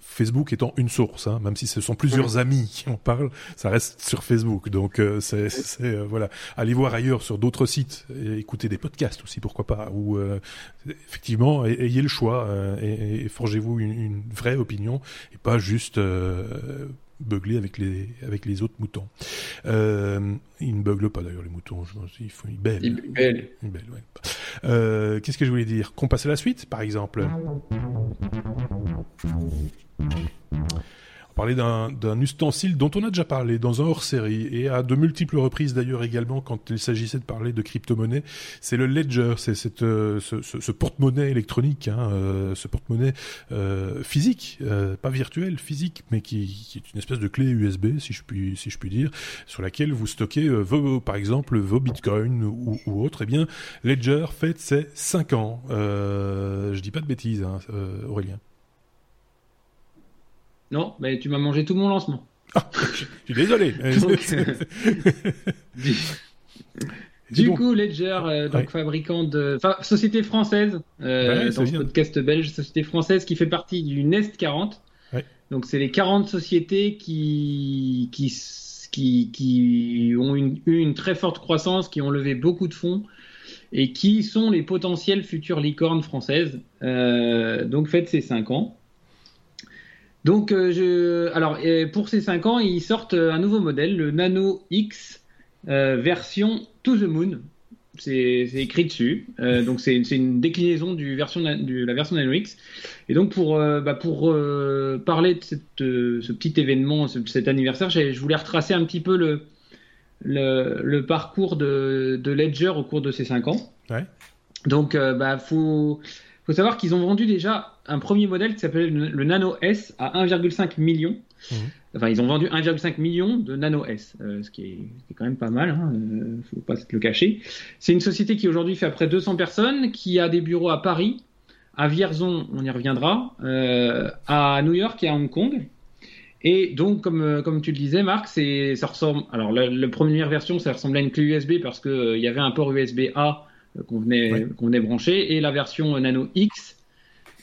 Facebook étant une source, hein, même si ce sont plusieurs amis qui en parlent, ça reste sur Facebook. Donc euh, c'est euh, voilà, allez voir ailleurs sur d'autres sites, et écoutez des podcasts aussi, pourquoi pas. Ou euh, effectivement, ayez le choix et, et forgez-vous une, une, vraie opinion et pas juste beugler avec les avec les autres moutons. Euh, ils ne beuglent pas d'ailleurs les moutons. Je pense, ils, font, ils bêlent. Ils bêlent. Ils bêlent ouais. euh, Qu'est-ce que je voulais dire? Qu'on passe à la suite, par exemple parler d'un ustensile dont on a déjà parlé dans un hors-série et à de multiples reprises d'ailleurs également quand il s'agissait de parler de crypto-monnaie. C'est le ledger, c'est euh, ce, ce, porte-monnaie électronique, hein, euh, ce porte-monnaie euh, physique, pas virtuel, physique, mais qui, est une espèce de clé USB, si je puis si je puis dire, sur laquelle vous stockez vos, par exemple vos bitcoins ou, ou autres. Eh bien, Ledger fête ses 5 ans. je dis pas de bêtises, hein, Aurélien. Non, mais tu m'as mangé tout mon lancement. Ah, je suis désolé. du, coup, Ledger, euh, donc ouais. fabricant de, enfin, société française, euh, ouais, dans ce podcast belge, société française qui fait partie du Nest 40. Ouais. Donc, c'est les 40 sociétés qui, qui, qui, qui ont une, eu une très forte croissance, qui ont levé beaucoup de fonds et qui sont les potentielles futures licornes françaises. Euh, donc, faites ces 5 ans. Donc, euh, je... alors pour ces 5 ans, ils sortent un nouveau modèle, le Nano X euh, version To the Moon. C'est écrit dessus. Euh, donc, c'est une déclinaison du version, de la version Nano X. Et donc, pour, euh, bah, pour euh, parler de cette, ce petit événement, ce, cet anniversaire, je voulais retracer un petit peu le, le, le parcours de, de, Ledger au cours de ces 5 ans. Ouais. Donc, bah, faut faut savoir qu'ils ont vendu déjà un premier modèle qui s'appelait le Nano S à 1,5 million. Mmh. Enfin, ils ont vendu 1,5 million de Nano S, euh, ce qui est, qui est, quand même pas mal, hein, euh, faut pas se le cacher. C'est une société qui aujourd'hui fait à près 200 personnes, qui a des bureaux à Paris, à Vierzon, on y reviendra, euh, à New York et à Hong Kong. Et donc, comme, euh, comme tu le disais, Marc, ça ressemble. Alors, la, la, première version, ça ressemblait à une clé USB parce qu'il y avait un port USB A qu'on venait, ouais. qu'on venait brancher, et la version Nano X,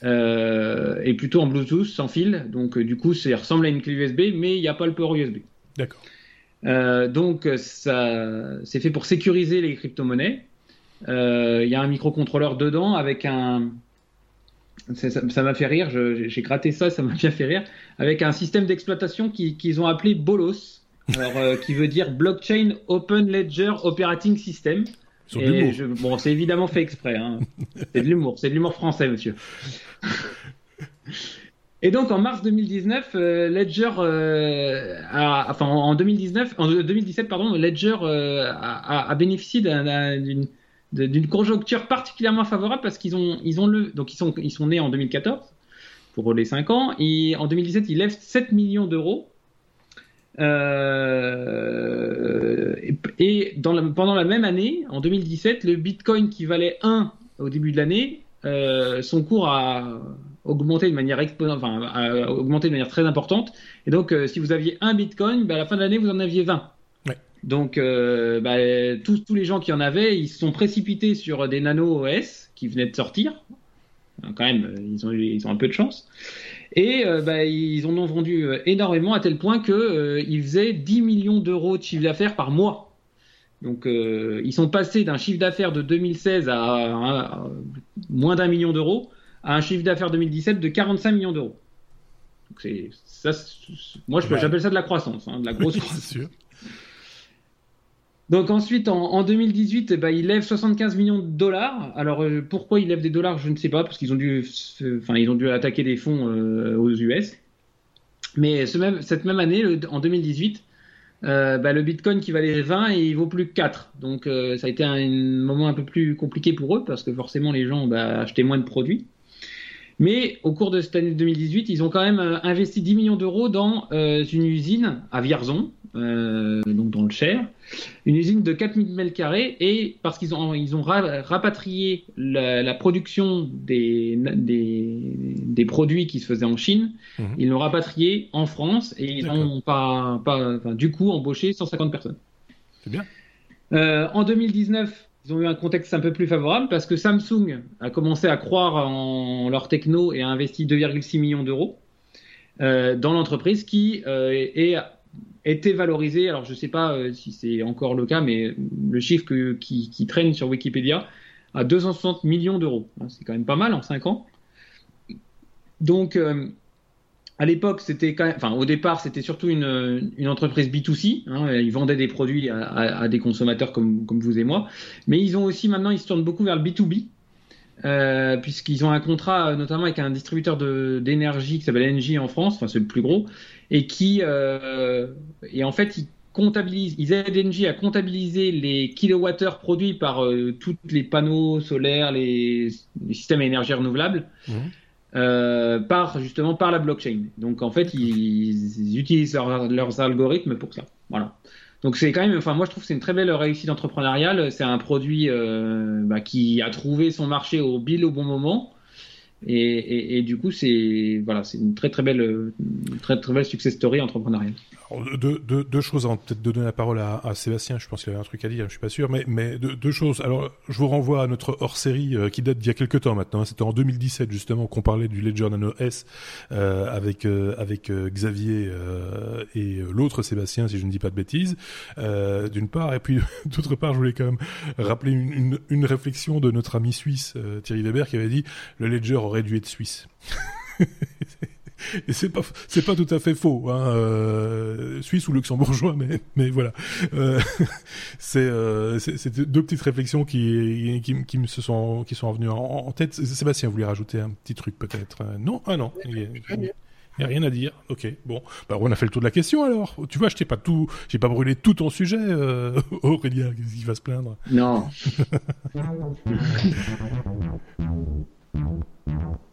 et plutôt en Bluetooth sans fil. Donc du coup, ça ressemble à une clé USB, mais il n'y a pas le port USB. D'accord. donc ça, c'est fait pour sécuriser les crypto-monnaies. Il y a un microcontrôleur dedans avec un, ça m'a fait rire, j'ai gratté ça, ça m'a bien fait rire, avec un système d'exploitation qu'ils ont appelé BOLOS, alors, euh, qui veut dire Blockchain Open Ledger Operating System. Et je, bon, c'est évidemment fait exprès. Hein. c'est de l'humour, c'est de l'humour français, monsieur. Et donc en mars 2019, euh, Ledger, euh, a, enfin en 2019, en 2017 pardon, Ledger a, a, bénéficié d'une d'une conjoncture particulièrement favorable parce qu'ils ont, ils ont le, donc ils sont, ils sont nés en 2014 pour les 5 ans et en 2017 ils lèvent 7 millions d'euros. Euh, et, dans pendant la même année, en 2017, le Bitcoin qui valait 1 au début de l'année, euh, son cours a augmenté de manière enfin, a augmenté de manière très importante. Et donc, euh, si vous aviez un Bitcoin, bah, à la fin de l'année, vous en aviez 20. Donc, bah, tous, tous, les gens qui en avaient, ils se sont précipités sur des Nano OS qui venaient de sortir. Quand même, ils ont, ils ont un peu de chance. Et euh, bah, ils en ont vendu euh, énormément à tel point qu'ils faisaient 10 millions d'euros de chiffre d'affaires par mois. Donc, ils sont passés d'un chiffre d'affaires de 2016 à, moins d'un million d'euros à un chiffre d'affaires 2017 de 45 millions d'euros. ça. Moi, j'appelle ça de la croissance, hein, de la grosse croissance. Donc ensuite, en, 2018, bah, ils lèvent 75 millions de dollars. Alors euh, pourquoi ils lèvent des dollars, je ne sais pas, parce qu'ils ont dû, enfin ils ont dû attaquer des fonds euh, aux US. Mais cette même année, en 2018, euh, bah, le Bitcoin qui valait 20 et il vaut plus que 4. Donc ça a été un, moment un peu plus compliqué pour eux parce que forcément les gens bah, achetaient moins de produits. Mais au cours de cette année 2018, ils ont quand même investi 10 millions d'euros dans une usine à Vierzon, euh, donc dans le Cher, une usine de 4000 m2 et parce qu'ils ont, ils ont rapatrié la, production des, des, produits qui se faisaient en Chine, mhm. ils l'ont rapatrié en France et ils ont pas, pas du coup embauché 150 personnes. C'est bien. Euh, en 2019, ils ont eu un contexte un peu plus favorable parce que Samsung a commencé à croire en leur techno et a investi 2,6 millions d'euros euh, dans l'entreprise qui est était valorisé, alors je ne sais pas euh, si c'est encore le cas, mais le chiffre qui, traîne sur Wikipédia, à 260 millions d'euros. Hein, c'est quand même pas mal en 5 ans. Donc, euh, à l'époque, c'était quand enfin, au départ, c'était surtout une, entreprise B2C. Hein, ils vendaient des produits à, des consommateurs comme, comme, vous et moi. Mais ils ont aussi, maintenant, ils se tournent beaucoup vers le B2B. Euh, puisqu'ils ont un contrat notamment avec un distributeur d'énergie qui s'appelle Engie en France, enfin c'est le plus gros, et qui euh, et en fait ils comptabilisent, ils aident Engie à comptabiliser les kilowattheures produits par euh, tous les panneaux solaires, les, systèmes à énergie renouvelable. Mmh. Euh, par justement par la blockchain. Donc en fait, ils, utilisent leurs algorithmes pour ça. Voilà. Donc c'est quand même, enfin moi je trouve que c'est une très belle réussite entrepreneuriale. C'est un produit euh, bah, qui a trouvé son marché au bill au bon moment. Et, du coup, c'est voilà, c'est une très très belle, très très belle success story entrepreneuriale. deux, deux, choses avant peut-être de donner la parole à, Sébastien. Je pense qu'il avait un truc à dire, je suis pas sûr, mais mais deux, choses. Alors, je vous renvoie à notre hors-série euh, qui date d'il y a quelques temps maintenant. C'était en 2017 justement qu'on parlait du Ledger Nano S euh, avec euh, avec Xavier et l'autre Sébastien, si je ne dis pas de bêtises. D'une part, et puis d'autre part, je voulais quand même rappeler une réflexion de notre ami suisse Thierry Weber qui avait dit le Ledger aurait dû être suisse. Et c'est pas c'est pas tout à fait faux, hein, euh, suisse ou luxembourgeois, mais mais voilà. Euh, c'est euh, c'est deux petites réflexions qui qui, qui me se sont qui sont venues en, tête. Sébastien voulait rajouter un petit truc peut-être? Non, ah non. Il n'y a rien à dire. Ok, bon, bah on a fait le tour de la question alors. Tu vois, je t'ai pas tout, j'ai pas brûlé tout ton sujet, euh, Aurélien, qu'est-ce qui va se plaindre? Non.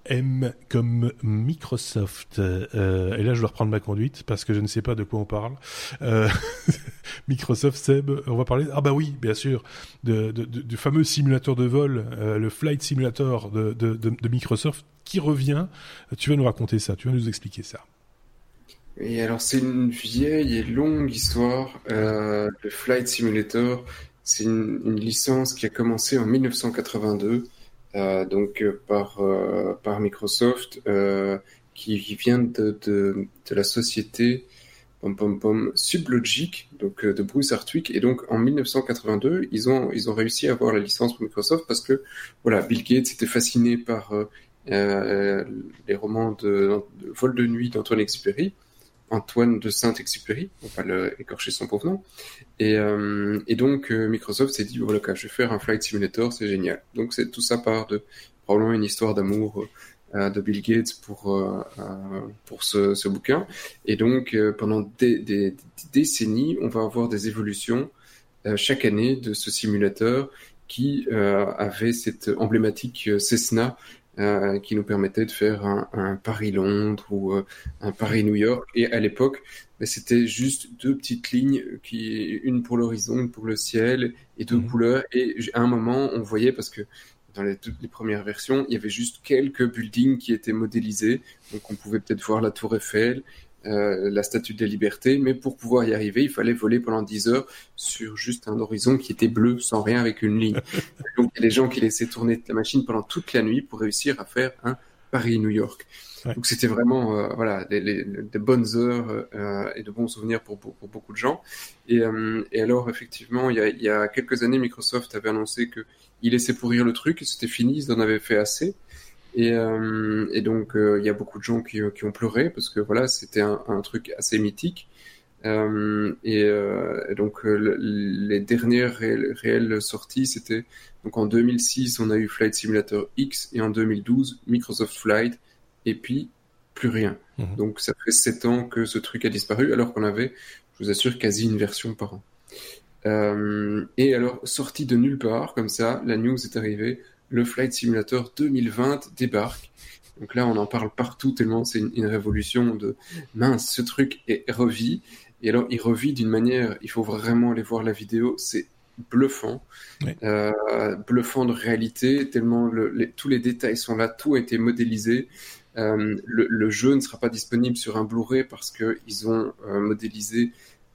M comme Microsoft. Euh, et là, je dois reprendre ma conduite parce que je ne sais pas de quoi on parle. Euh, Microsoft, Seb, on va parler. Ah bah oui, bien sûr, du fameux simulateur de vol, euh, le Flight Simulator de, de, Microsoft, qui revient. Tu vas nous raconter ça, tu vas nous expliquer ça. Et alors, c'est une vieille et longue histoire. le Flight Simulator, c'est une, une licence qui a commencé en 1982 donc par par Microsoft qui, vient de, la société pom, pom, pom, Sublogic, donc de Bruce Hartwig. Et donc en 1982, ils ont ils ont réussi à avoir la licence pour Microsoft parce que voilà, Bill Gates était fasciné par euh, les romans de, de, Vol de nuit d'Antoine Exupéry, Antoine de Saint-Exupéry, on va le écorcher son pauvre euh, et donc euh, Microsoft s'est dit voilà, je vais faire un flight simulator, c'est génial. Donc c'est tout ça part de probablement une histoire d'amour euh, de Bill Gates pour pour ce, bouquin. Et donc pendant des, des, décennies, on va avoir des évolutions chaque année de ce simulateur qui avait cette emblématique Cessna euh, qui nous permettait de faire un, un Paris-Londres ou euh, un Paris-New York. Et à l'époque, ben, c'était juste deux petites lignes, qui, une pour l'horizon, une pour le ciel, et deux mhm. couleurs. Et à un moment, on voyait, parce que dans les, toutes les premières versions, il y avait juste quelques buildings qui étaient modélisés. Donc on pouvait peut-être voir la tour Eiffel, euh, la statue de la liberté, mais pour pouvoir y arriver, il fallait voler pendant 10 heures sur juste un horizon qui était bleu, sans rien avec une ligne. Donc il y a des gens qui laissaient tourner la machine pendant toute la nuit pour réussir à faire un Paris-New York. Donc c'était vraiment euh, voilà des, bonnes heures euh, et de bons souvenirs pour, pour, beaucoup de gens. Et, et alors effectivement, il y, a, il y, a, quelques années, Microsoft avait annoncé que il laissait pourrir le truc, c'était fini, ils en avaient fait assez. Et, euh, et donc euh, il y a beaucoup de gens qui, qui, ont pleuré parce que voilà c'était un, un, truc assez mythique. Euh, et, euh, donc les dernières réelles, sorties c'était donc en 2006 on a eu Flight Simulator X et en 2012 Microsoft Flight et puis plus rien. Mhm. Donc ça fait sept ans que ce truc a disparu alors qu'on avait, je vous assure, quasi une version par an. Euh, et alors, sorti de nulle part, comme ça, la news est arrivée le Flight Simulator 2020 débarque. Donc là, on en parle partout tellement c'est une, révolution de mince, ce truc est revit. Et alors, il revit d'une manière, il faut vraiment aller voir la vidéo, c'est bluffant, euh, bluffant de réalité, tellement tous les détails sont là, tout a été modélisé. Euh, le, jeu ne sera pas disponible sur un Blu-ray parce qu'ils ont euh, modélisé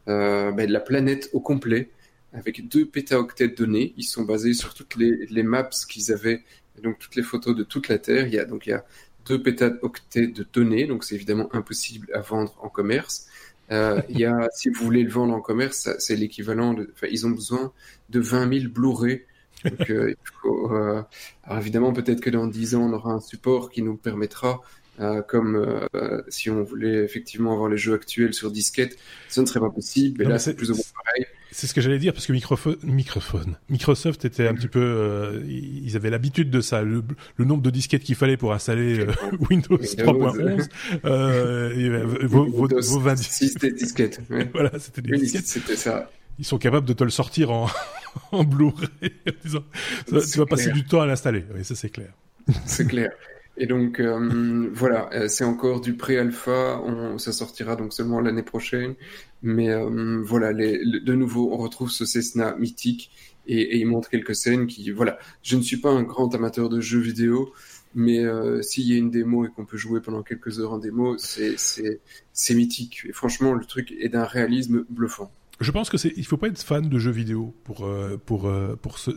ben, la planète au complet avec deux pétaoctets de données. Ils sont basés sur toutes les, les maps qu'ils avaient, donc toutes les photos de toute la Terre. Il y a donc il y a deux pétaoctets de données, donc c'est évidemment impossible à vendre en commerce. Euh, il y a, si vous voulez le vendre en commerce, c'est l'équivalent de, enfin, ils ont besoin de 20 000 Blu-ray. Donc, euh, il faut, euh, alors évidemment, peut-être que dans 10 ans, on aura un support qui nous permettra euh, comme euh, si on voulait effectivement avoir les jeux actuels sur disquette, ça ne serait pas possible. Et là, c'est plus ou moins pareil. C'est ce que j'allais dire parce que microphone, microphone, Microsoft était un petit peu, euh, ils avaient l'habitude de ça. Le, nombre de disquettes qu'il fallait pour installer Windows 3.11, euh, vos, vos, vos 20 disquettes. voilà, c'était des disquettes. C'était ça. Ils sont capables de te le sortir en, en Blu-ray tu vas passer du temps à l'installer. Oui, ça c'est clair. C'est clair. Et donc euh, voilà, euh, c'est encore du pré-alpha, ça sortira donc seulement l'année prochaine. Mais euh, voilà, les, de nouveau, on retrouve ce Cessna mythique et, et, il montre quelques scènes qui, voilà, je ne suis pas un grand amateur de jeux vidéo, mais s'il y a une démo et qu'on peut jouer pendant quelques heures en démo, c'est mythique. Et franchement, le truc est d'un réalisme bluffant je pense que c'est, il faut pas être fan de jeux vidéo pour euh, pour euh, pour ce,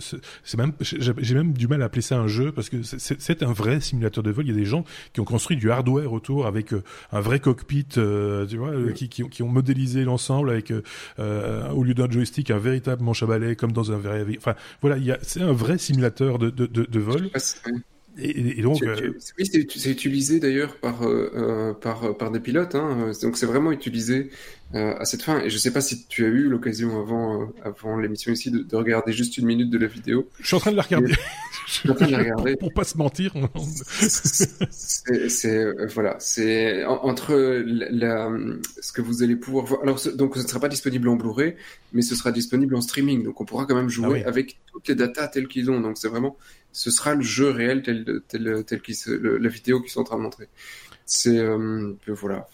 c'est même, j'ai même du mal à appeler ça un jeu parce que c'est un vrai simulateur de vol. Il y a des gens qui ont construit du hardware autour avec euh, un vrai cockpit, tu vois, qui, qui, qui, ont modélisé l'ensemble avec au lieu d'un joystick un véritable manche à balai comme dans un vrai, enfin voilà, il y a, c'est un vrai simulateur de de, de, de vol. Et, donc, euh, oui, c'est utilisé d'ailleurs par, euh, euh, par, par des pilotes. Hein. Donc c'est vraiment utilisé à cette fin. Et je sais pas si tu as eu l'occasion avant, avant l'émission ici de, regarder juste une minute de la vidéo. Je suis en train de la regarder. je suis en train de la regarder. Pour pas se mentir. c'est voilà, c'est entre la, ce que vous allez pouvoir voir. Alors donc ce ne sera pas disponible en Blu-ray, mais ce sera disponible en streaming. Donc on pourra quand même jouer ah avec toutes les datas telles qu'ils ont. Donc c'est vraiment ce sera le jeu réel tel tel tel qui la vidéo qu'ils sont en train de montrer. C'est euh, voilà,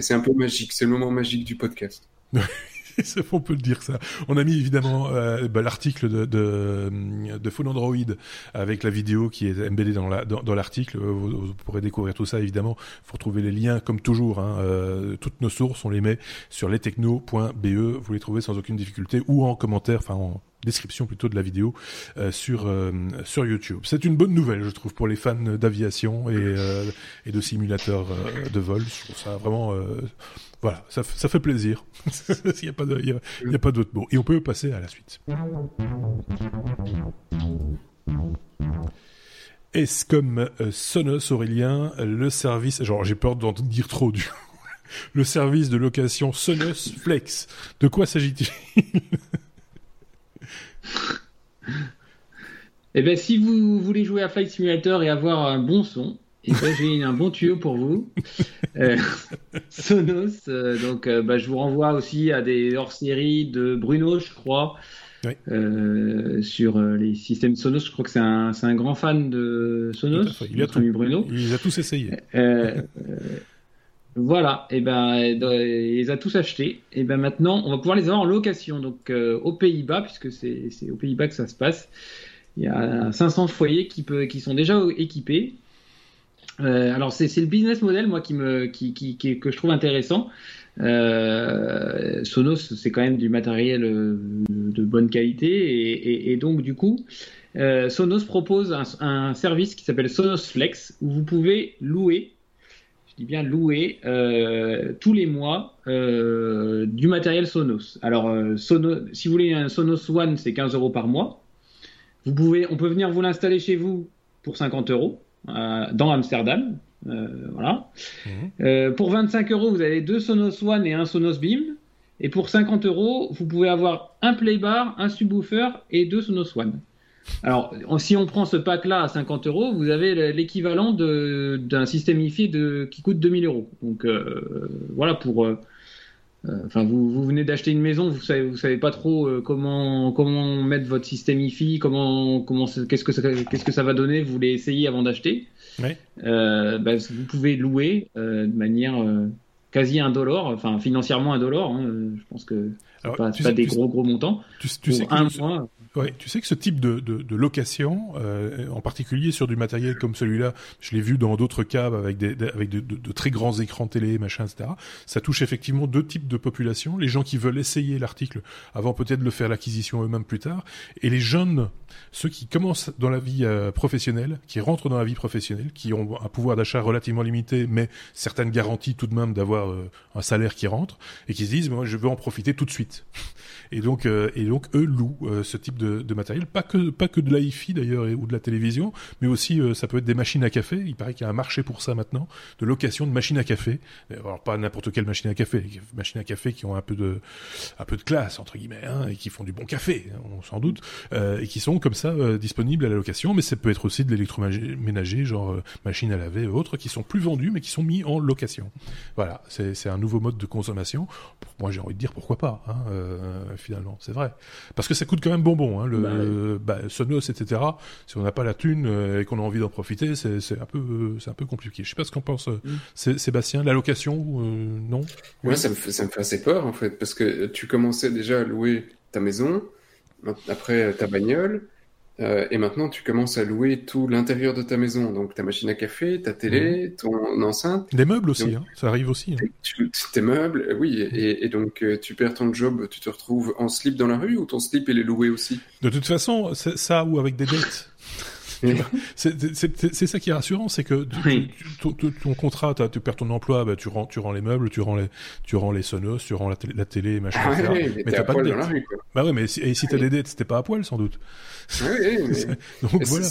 c'est un peu magique, c'est le moment magique du podcast. on peut le dire ça. On a mis évidemment euh, bah, l'article de, de, de Phone Android avec la vidéo qui est embellée dans la dans, l'article. Vous, pourrez découvrir tout ça évidemment. Il faut retrouver les liens comme toujours. Hein. Euh, toutes nos sources, on les met sur lestechno.be. Vous les trouvez sans aucune difficulté ou en commentaire, enfin en description plutôt de la vidéo sur sur YouTube. C'est une bonne nouvelle, je trouve, pour les fans d'aviation et et de simulateurs de vol. Je trouve ça vraiment voilà, ça, fait plaisir. Il n'y a pas pas d'autre mot. Et on peut passer à la suite. Est-ce comme Sonos Aurélien, le service, genre j'ai peur d'en dire trop du le service de location Sonos Flex. De quoi s'agit-il? Eh bien, si vous voulez jouer à Flight Simulator et avoir un bon son, eh ben, j'ai un bon tuyau pour vous. Euh, Sonos, euh, donc euh, bah, je vous renvoie aussi à des hors-séries de Bruno, je crois, sur les systèmes Sonos. Je crois que c'est un, un, grand fan de Sonos, il a tout. Bruno. Il a tous essayé. Voilà, et ben, il les a tous achetés. Et ben maintenant, on va pouvoir les avoir en location. Donc euh, aux Pays-Bas, puisque c'est aux Pays-Bas que ça se passe, il y a 500 foyers qui, qui sont déjà équipés. Euh, alors c'est le business model moi qui me qui, qui, que je trouve intéressant. Euh, Sonos c'est quand même du matériel de bonne qualité et, et, donc du coup Sonos propose un, un service qui s'appelle Sonos Flex où vous pouvez louer dis bien louer euh, tous les mois euh, du matériel Sonos. Alors, euh, Sonos, si vous voulez un Sonos One, c'est 15 euros par mois. Vous pouvez, on peut venir vous l'installer chez vous pour 50 euros dans Amsterdam. voilà. Mhm. pour 25 euros, vous avez deux Sonos One et un Sonos Beam. Et pour 50 euros, vous pouvez avoir un playbar, un subwoofer et deux Sonos One. Alors, si on prend ce pack-là à 50 euros, vous avez l'équivalent d'un système IFI de, qui coûte 2000 euros. Donc, euh, voilà pour. Euh, euh, enfin, vous, vous, venez d'acheter une maison, vous savez, vous savez pas trop comment comment mettre votre système IFI, comment comment qu'est-ce que ça, qu'est-ce que ça va donner. Vous voulez essayer avant d'acheter. Ben, vous pouvez louer de manière quasi indolore, enfin financièrement indolore. Hein, je pense que pas, pas des gros gros montants. Tu, sais un mois. Ouais, tu sais que ce type de, de, de location, euh, en particulier sur du matériel comme celui-là, je l'ai vu dans d'autres cas avec des, avec de, de, très grands écrans télé, machin, etc. Ça touche effectivement deux types de populations les gens qui veulent essayer l'article avant peut-être de le faire l'acquisition eux-mêmes plus tard, et les jeunes, ceux qui commencent dans la vie euh, professionnelle, qui rentrent dans la vie professionnelle, qui ont un pouvoir d'achat relativement limité, mais certaines garanties tout de même d'avoir euh, un salaire qui rentre, et qui se disent moi je veux en profiter tout de suite. Et donc, euh, et donc eux louent euh, ce type de, matériel, pas que pas que de l'IFI d'ailleurs ou de la télévision, mais aussi euh, ça peut être des machines à café. Il paraît qu'il y a un marché pour ça maintenant, de location de machines à café. Alors pas n'importe quelle machine à café, des machines à café qui ont un peu de un peu de classe entre guillemets hein, et qui font du bon café, hein, on s'en doute, et qui sont comme ça disponibles à la location. Mais ça peut être aussi de l'électroménager, genre machine à laver et autres, qui sont plus vendus mais qui sont mis en location. Voilà, c'est un nouveau mode de consommation. Moi j'ai envie de dire pourquoi pas. Hein, finalement, c'est vrai. Parce que ça coûte quand même bonbon, hein, le bah, bah, Sonos, etc. Si on n'a pas la thune euh, et qu'on a envie d'en profiter, c'est un peu, c'est un peu compliqué. Je sais pas ce qu'en pense euh, mm. Sébastien. La location, euh, non? Moi, ça me, fait, ça me fait assez peur en fait, parce que tu commençais déjà à louer ta maison, après ta bagnole. Euh, et maintenant, tu commences à louer tout l'intérieur de ta maison. Donc, ta machine à café, ta télé, ton enceinte. Des meubles aussi, hein. ça arrive aussi. Hein. Tes, meubles, euh, oui. Et, et donc, euh, tu perds ton job, tu te retrouves en slip dans la rue ou ton slip, il est loué aussi? De toute façon, ça ou avec des dettes. C'est ça qui est rassurant, c'est que ton, contrat, tu perds ton emploi, bah, tu rends, tu rends les meubles, tu rends les, tu rends les sonos, tu rends la, télé, la télé machin, ah, mais, mais t'as pas de dettes. Bah ouais, mais et si t'as des dettes, c'était pas à poil sans doute. Oui, mais... Donc voilà.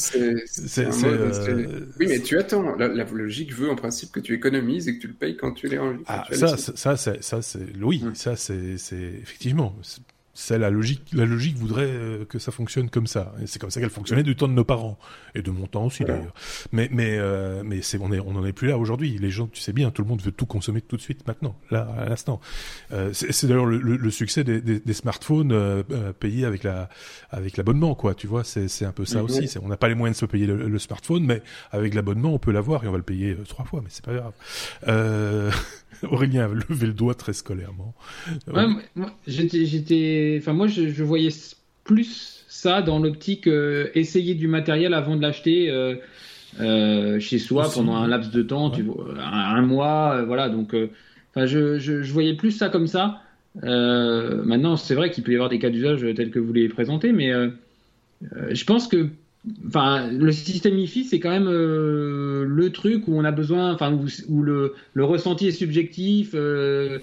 Oui, mais tu attends. La, logique veut en principe que tu économises et que tu le payes quand tu l'es en. Ah, ça, ça, ça, ça, c'est oui, hum. ça, c'est effectivement c'est la logique. La logique voudrait euh, que ça fonctionne comme ça. Et c'est comme ça qu'elle fonctionnait du temps de nos parents et de mon temps aussi d'ailleurs. Mais mais euh, mais c'est on est on en est plus là aujourd'hui. Les gens, tu sais bien, tout le monde veut tout consommer tout de suite maintenant, là à l'instant. Euh, c'est d'ailleurs le, le, succès des, des, des smartphones euh, euh, payés avec la avec l'abonnement quoi. Tu vois, c'est c'est un peu ça aussi. On n'a pas les moyens de se payer le, le smartphone, mais avec l'abonnement on peut l'avoir et on va le payer trois fois. Mais c'est pas grave. Aurélien a levé le doigt très scolairement. Ouais, moi, j'étais, enfin moi, je, voyais plus ça dans l'optique euh, essayer du matériel avant de l'acheter euh, euh, chez soi pendant un laps de temps, tu vois, un, mois, voilà. Donc, enfin, je, je, voyais plus ça comme ça. Maintenant, c'est vrai qu'il peut y avoir des cas d'usage tels que vous les présentez, mais je pense que Enfin, le système IFI, c'est quand même euh, le truc où on a besoin, enfin, où, le, ressenti est subjectif, euh,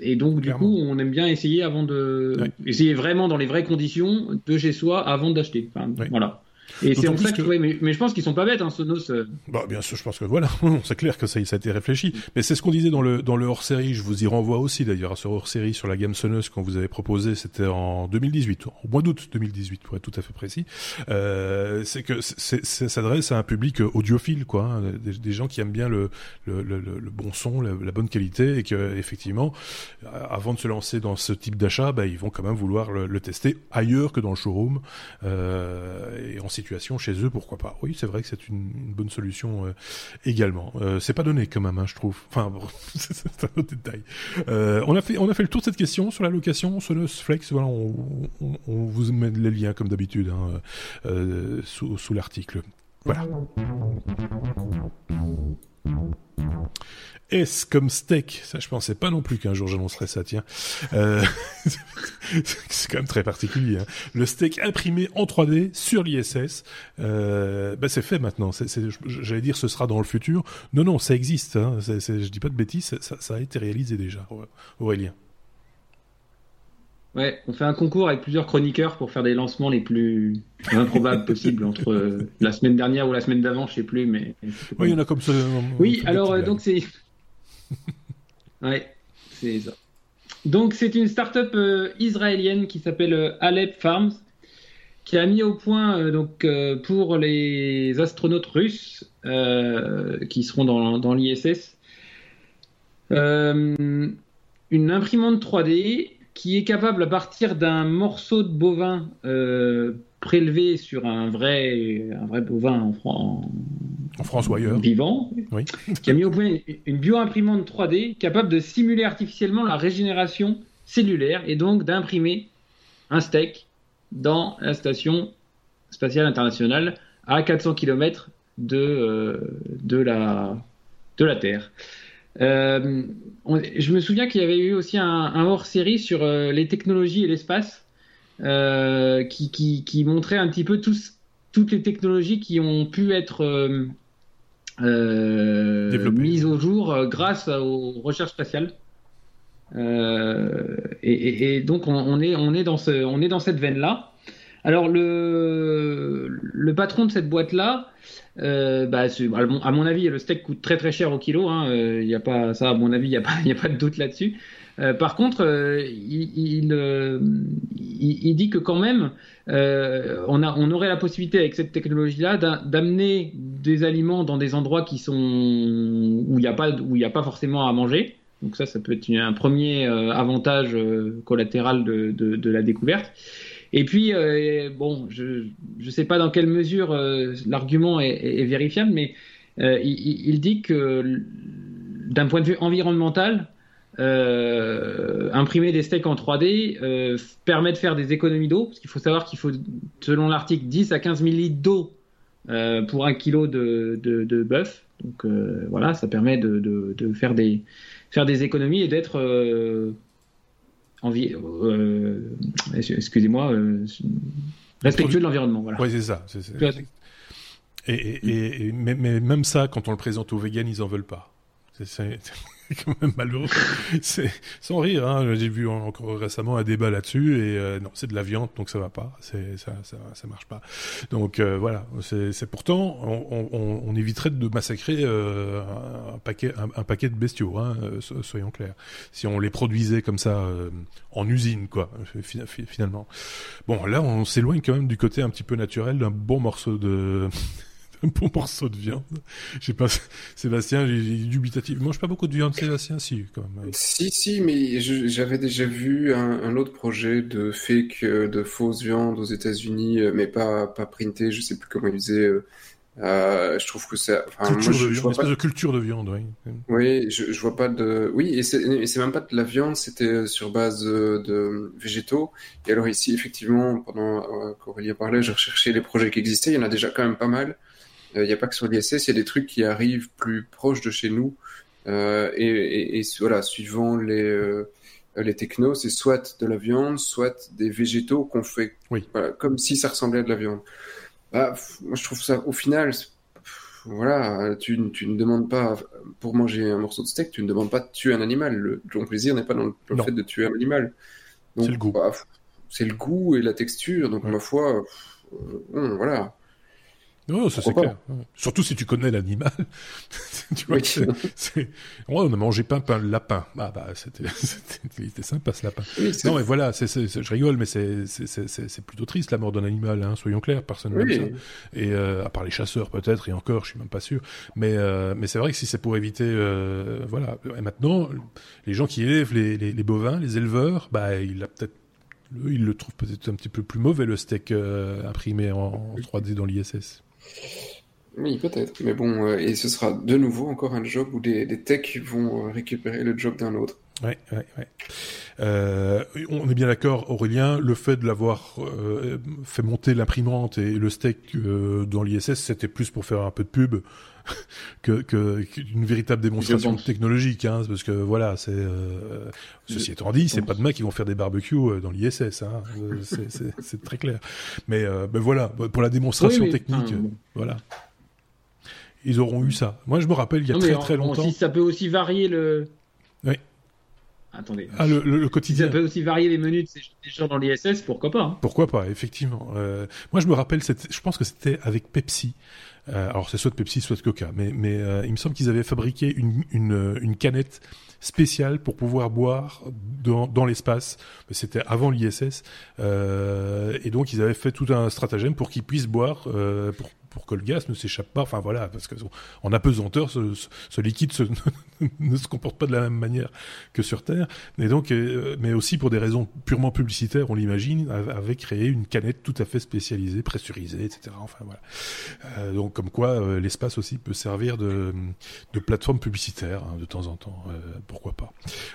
et donc du coup, on aime bien essayer avant de, essayer vraiment dans les vraies conditions de chez soi avant d'acheter. Voilà. Et c'est en ça que, mais, je pense qu'ils sont pas bêtes, hein, Sonos. Euh. Bah, bien sûr, je pense que voilà, c'est clair que ça, ça a été réfléchi. Mais c'est ce qu'on disait dans le dans le hors série. Je vous y renvoie aussi d'ailleurs à ce hors série sur la gamme Sonos qu'on vous avait proposé. C'était en 2018, au mois d'août 2018 pour être tout à fait précis. Euh, c'est que ça s'adresse à un public audiophile, quoi, hein, des, gens qui aiment bien le le, le, le bon son, la, bonne qualité, et que effectivement, avant de se lancer dans ce type d'achat, bah, ils vont quand même vouloir le, tester ailleurs que dans le showroom euh, et en chez eux, pourquoi pas Oui, c'est vrai que c'est une, bonne solution euh, également. Euh, c'est pas donné quand même, hein, je trouve. Enfin, bon, c'est un autre détail. Euh, on a fait, on a fait le tour de cette question sur la location, Sonos Flex. Voilà, on, vous met les liens comme d'habitude hein, sous, sous l'article. Voilà. S comme steak? Ça, je pensais pas non plus qu'un jour j'annoncerais ça, tiens. Euh, c'est quand même très particulier. Hein. Le steak imprimé en 3D sur l'ISS, euh, bah, c'est fait maintenant. J'allais dire ce sera dans le futur. Non, non, ça existe. Hein. je dis pas de bêtises, ça, a été réalisé déjà, Aurélien. Ouais, on fait un concours avec plusieurs chroniqueurs pour faire des lancements les plus improbables possibles entre la semaine dernière ou la semaine d'avant, je sais plus, mais. Oui, il y en a comme ça. Oui, alors euh, donc c'est ouais, c'est ça. Donc, c'est une start-up euh, israélienne qui s'appelle euh, Alep Farms, qui a mis au point euh, donc pour les astronautes russes qui seront dans, dans l'ISS une imprimante 3D qui est capable à partir d'un morceau de bovin prélevé sur un vrai, un vrai bovin en, France ou ailleurs. Vivant, oui. qui a mis au point une bioimprimante 3D capable de simuler artificiellement la régénération cellulaire et donc d'imprimer un steak dans la station spatiale internationale à 400 km de, euh, de, la, de la Terre. Euh, je me souviens qu'il y avait eu aussi un, hors-série sur euh, les technologies et l'espace qui, qui, qui, montrait un petit peu tous, toutes les technologies qui ont pu être euh, mise au jour euh, grâce aux recherches spatiales. Euh, et, donc on, est on est dans ce on est dans cette veine là. Alors le le patron de cette boîte là, bah, à mon avis le steak coûte très très cher au kilo. Hein, il y a pas ça à mon avis il y a pas il y a pas de doute là-dessus. Euh, par contre, euh, euh, il, il, dit que quand même, on, a, on aurait la possibilité avec cette technologie-là d'amener des aliments dans des endroits qui sont où il n'y a pas il n'y a pas forcément à manger. Donc ça, ça peut être un premier avantage collatéral de, de, de, la découverte. Et puis, bon, je ne sais pas dans quelle mesure l'argument est, vérifiable, mais il, il, dit que d'un point de vue environnemental, euh, imprimer des steaks en 3D euh, permet de faire des économies d'eau, parce qu'il faut savoir qu'il faut, selon l'article, 10 à 15 millilitres d'eau euh, pour un kilo de, bœuf. Donc euh, voilà, ça permet de, faire, des, faire des économies et d'être envie, excusez-moi, respectueux de l'environnement. Voilà. Oui, c'est ça. Et, et, et, mais, mais, même ça, quand on le présente aux véganes, ils en veulent pas. C'est c'est sans rire. Hein, J'ai vu encore récemment un débat là-dessus et euh, non, c'est de la viande, donc ça va pas. C'est ça, ça, ça marche pas. Donc euh, voilà. C'est pourtant, on, on, on, éviterait de massacrer euh, un paquet, un, paquet de bestiaux. Hein, soyons clairs. Si on les produisait comme ça en usine, quoi. Finalement. Bon, là, on s'éloigne quand même du côté un petit peu naturel d'un bon morceau de un bon morceau de viande. Je sais pas, Sébastien, dubitatif. Mange pas beaucoup de viande, Sébastien, si, quand même. Si, si, mais j'avais déjà vu un, autre projet de fake, euh, de fausse viande aux États-Unis, euh, mais pas, pas printé, je sais plus comment il disait. Euh, je trouve que c'est enfin, culture de viande, une espèce de culture de viande, oui. Oui, je, je vois pas de. Oui, et c'est même pas de la viande, c'était sur base de, végétaux. Et alors ici, effectivement, pendant qu'Aurélien parlait, j'ai recherché les projets qui existaient. Il y en a déjà quand même pas mal. Il euh, n'y a pas que sur l'ISS, il y a des trucs qui arrivent plus proches de chez nous. Euh, et, et, et, voilà, suivant les, euh, les technos, c'est soit de la viande, soit des végétaux qu'on fait, oui. comme si ça ressemblait à de la viande. Bah, moi, je trouve ça, au final, voilà, tu, tu, ne demandes pas, pour manger un morceau de steak, tu ne demandes pas de tuer un animal. Le, ton plaisir n'est pas dans le, fait de tuer un animal. C'est le goût. Bah, c'est le goût et la texture, donc ma foi, bon, voilà. Non, ça c'est clair. Surtout si tu connais l'animal. tu vois, c'est, on a mangé pain, pain, lapin. Ah bah, c'était, c'était, sympa ce lapin. non, mais voilà, je rigole, mais c'est, c'est, plutôt triste la mort d'un animal, hein, soyons clairs, personne n'aime ça. Et euh, à part les chasseurs peut-être, et encore, je suis même pas sûr. Mais, euh, mais c'est vrai que si c'est pour éviter, euh, voilà. Et maintenant, les gens qui élèvent les, les, les bovins, les éleveurs, bah, il a peut-être il le trouve peut-être un petit peu plus mauvais le steak imprimé en 3D dans l'ISS. Oui, peut-être. Mais bon, euh, et ce sera de nouveau encore un job où des, techs vont euh, récupérer le job d'un autre. Ouais, ouais, ouais. Euh, on est bien d'accord, Aurélien, le fait de l'avoir euh, fait monter l'imprimante et le steak dans l'ISS, c'était plus pour faire un peu de pub que, que qu'une véritable démonstration technologique, hein, parce que voilà, c'est euh, ceci étant dit, c'est pas demain qu'ils vont faire des barbecues euh, dans l'ISS, hein, euh, c'est très clair. Mais ben voilà, pour la démonstration technique, voilà. Ils auront eu ça. Moi, je me rappelle, il y a très très longtemps. si ça peut aussi varier le. Attendez. Ah, le, le, quotidien. Ça peut aussi varier les menus de ces gens dans l'ISS, pourquoi pas hein. Pourquoi pas, effectivement. Euh, moi, je me rappelle, je pense que c'était avec Pepsi. Euh, alors, c'est soit de Pepsi, soit de Coca. Mais, mais euh, il me semble qu'ils avaient fabriqué une, une, une, canette spéciale pour pouvoir boire dans, dans l'espace. C'était avant l'ISS. Euh, et donc, ils avaient fait tout un stratagème pour qu'ils puissent boire, euh, pour pour que le gaz ne s'échappe pas. Enfin voilà, parce que en apesanteur, ce, liquide ne se comporte pas de la même manière que sur Terre. Et donc, euh, mais aussi pour des raisons purement publicitaires, on l'imagine, avait créé une canette tout à fait spécialisée, pressurisée, etc. Enfin voilà. Euh, donc comme quoi, euh, l'espace aussi peut servir de, de plateforme publicitaire hein, de temps en temps. pourquoi pas.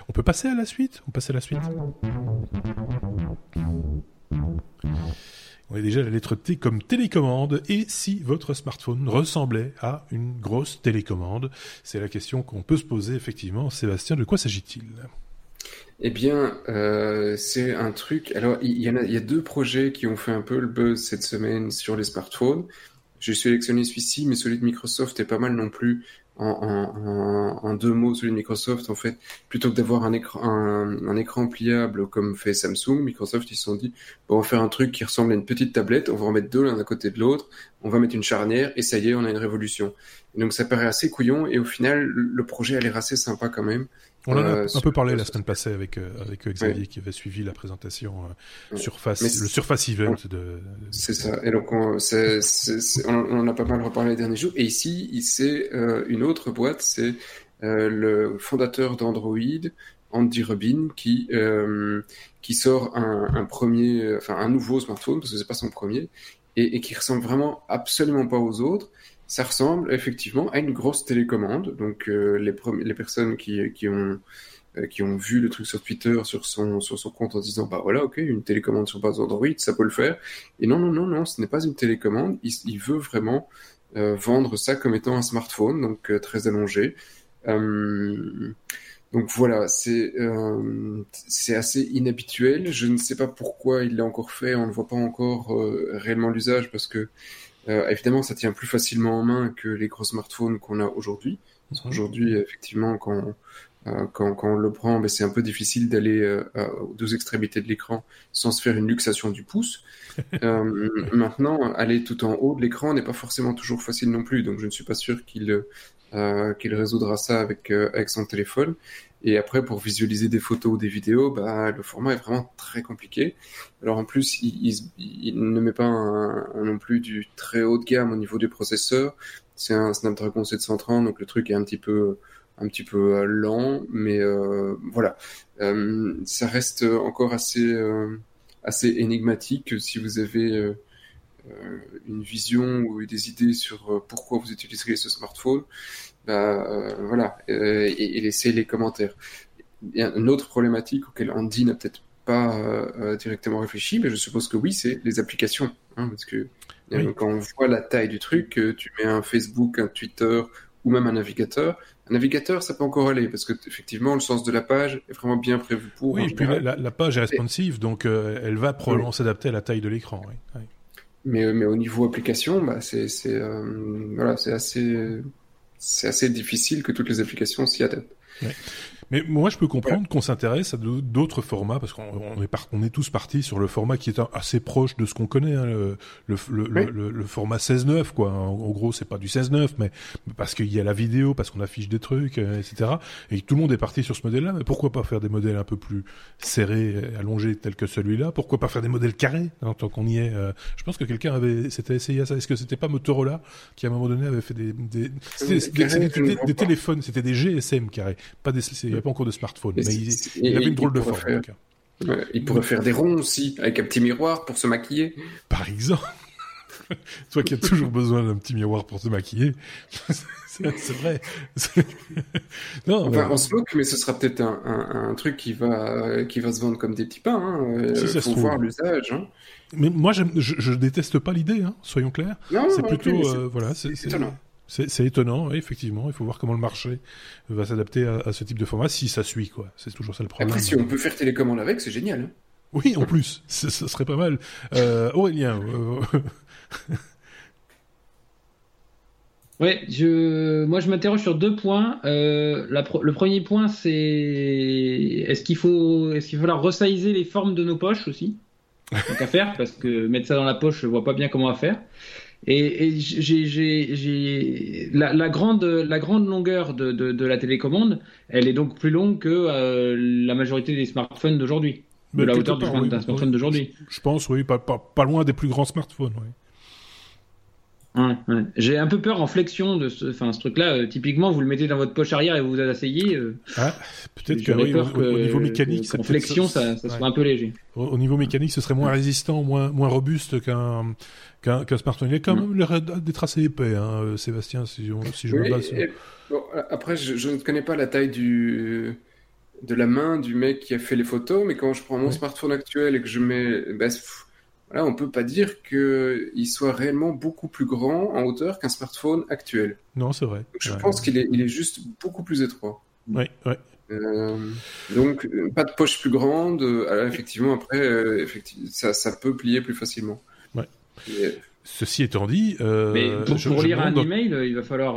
On peut passer à la suite? On passe à la suite? On est déjà la lettre T comme télécommande. Et si votre smartphone ressemblait à une grosse télécommande? C'est la question qu'on peut se poser effectivement. Sébastien, de quoi s'agit-il? Eh bien, euh, c'est un truc. Alors, il y, y a deux projets qui ont fait un peu le buzz cette semaine sur les smartphones. J'ai sélectionné celui-ci, mais celui de Microsoft est pas mal non plus en, deux mots celui de Microsoft, en fait, plutôt que d'avoir un écran, un, écran pliable comme fait Samsung, Microsoft ils se sont dit bon, on va faire un truc qui ressemble à une petite tablette, on va en mettre deux l'un à côté de l'autre, on va mettre une charnière et ça y est, on a une révolution. donc ça paraît assez couillon et au final le projet a l'air assez sympa quand même. On en a euh, un peu parlé la semaine passée avec, euh, avec Xavier qui avait suivi la présentation euh, Surface, le Surface Event de. C'est ça. Et donc on, a pas mal reparlé les derniers jours. Et ici, c'est une autre boîte, c'est le fondateur d'Android, Andy Rubin, qui qui sort un, un, premier, enfin un nouveau smartphone parce que c'est pas son premier, et, et qui ressemble vraiment absolument pas aux autres ça ressemble effectivement à une grosse télécommande. Donc euh, les, les personnes qui, qui ont euh, qui ont vu le truc sur Twitter, sur son, sur son compte en disant bah voilà ok une télécommande sur base Android ça peut le faire. Et non non non non ce n'est pas une télécommande. Il, il veut vraiment euh, vendre ça comme étant un smartphone donc très allongé. donc voilà, c'est c'est assez inhabituel. Je ne sais pas pourquoi il l'a encore fait. On ne voit pas encore réellement l'usage parce que euh, évidemment, ça tient plus facilement en main que les gros smartphones qu'on a aujourd'hui. Mhm. Aujourd'hui, effectivement, quand, euh, quand, quand, on le prend, ben, c'est un peu difficile d'aller euh, aux deux extrémités de l'écran sans se faire une luxation du pouce. euh, maintenant, aller tout en haut de l'écran n'est pas forcément toujours facile non plus, donc je ne suis pas sûr qu'il euh, qu'il résoudra ça avec, avec son téléphone. Et après, pour visualiser des photos ou des vidéos, bah, le format est vraiment très compliqué. Alors en plus, il, ne met pas non plus du très haut de gamme au niveau du processeur. C'est un Snapdragon 730, donc le truc est un petit peu un petit peu euh, lent, mais euh, voilà, euh, ça reste encore assez euh, assez énigmatique si vous avez euh, une vision ou des idées sur pourquoi vous utiliseriez ce smartphone. Bah, voilà, et, et laissez les commentaires. Il y a une autre problématique auquel Andy n'a peut-être pas euh, directement réfléchi, mais je suppose que oui, c'est les applications. Hein, parce que quand on voit la taille du truc, tu mets un Facebook, un Twitter ou même un navigateur, Un navigateur, ça peut encore aller, parce que effectivement, le sens de la page est vraiment bien prévu pour. Oui, puis la, page est responsive, donc euh, elle va probablement s'adapter à la taille de l'écran. Mais, mais au niveau application, bah, c'est voilà, c'est assez, c'est assez difficile que toutes les applications s'y adaptent. Mais moi, je peux comprendre qu'on s'intéresse à d'autres formats parce qu'on est, on est tous partis sur le format qui est assez proche de ce qu'on connaît, hein, le, le, le, le, format 16-9, quoi. En, gros, c'est pas du 16-9, mais parce qu'il y a la vidéo, parce qu'on affiche des trucs, euh, etc. Et tout le monde est parti sur ce modèle-là. Mais pourquoi pas faire des modèles un peu plus serrés, allongés, tels que celui-là? Pourquoi pas faire des modèles carrés hein, tant qu'on y est euh, Je pense que quelqu'un avait s'était essayé à ça. Est-ce que c'était pas Motorola qui à un moment donné avait fait des des, des, téléphones, c'était des GSM carrés, pas des n'y pas encore de smartphone, mais, il, avait une drôle de forme. il pourrait faire des ronds aussi, avec un petit miroir pour se maquiller. Par exemple. Toi qui as toujours besoin d'un petit miroir pour te maquiller. c'est vrai. non, enfin, on se moque, mais ce sera peut-être un, truc qui va, qui va se vendre comme des petits pains. Hein. Si ça faut se voir l'usage. Hein. Mais moi, je, je déteste pas l'idée, hein, soyons clairs. C'est plutôt, euh, voilà, c'est. C'est étonnant, effectivement. Il faut voir comment le marché va s'adapter à, ce type de format, si ça suit, quoi. C'est toujours ça le problème. Après, si on peut faire télécommande avec, c'est génial. Hein. oui, en plus, ce serait pas mal. Euh, Aurélien. Euh... Ouais, je, moi je m'interroge sur deux points. Euh, le premier point, c'est est-ce qu'il faut, est-ce qu'il va falloir resizer les formes de nos poches aussi? Donc à faire, parce que mettre ça dans la poche, je vois pas bien comment à faire. Et, j'ai la, la, grande, la grande longueur de, de, de, la télécommande, elle est donc plus longue que euh, la majorité des smartphones d'aujourd'hui, de la hauteur d'un smartphone d'aujourd'hui. Je pense, oui, pas, pas, pas, loin des plus grands smartphones. Oui. J'ai un peu peur en flexion de ce, enfin, ce truc-là. Euh, typiquement, vous le mettez dans votre poche arrière et vous vous asseyez. Euh, ah, peut-être que, oui, au, niveau mécanique, en flexion, ça, ça, soit un peu léger. Au, niveau mécanique, ce serait moins résistant, moins, moins robuste qu'un qu'un smartphone. Il est quand même l'air d'être assez épais, hein, euh, Sébastien, si, si je me base. bon, après, je, ne connais pas la taille du de la main du mec qui a fait les photos, mais quand je prends mon smartphone actuel et que je mets, bah, voilà, on peut pas dire qu'il soit réellement beaucoup plus grand en hauteur qu'un smartphone actuel. Non, c'est vrai. je pense qu'il est, il est juste beaucoup plus étroit. Oui, oui. Euh, donc, pas de poche plus grande. Euh, effectivement, après, euh, effectivement, ça, ça, peut plier plus facilement. Ouais. Ceci étant dit, mais pour, lire un email, il va falloir.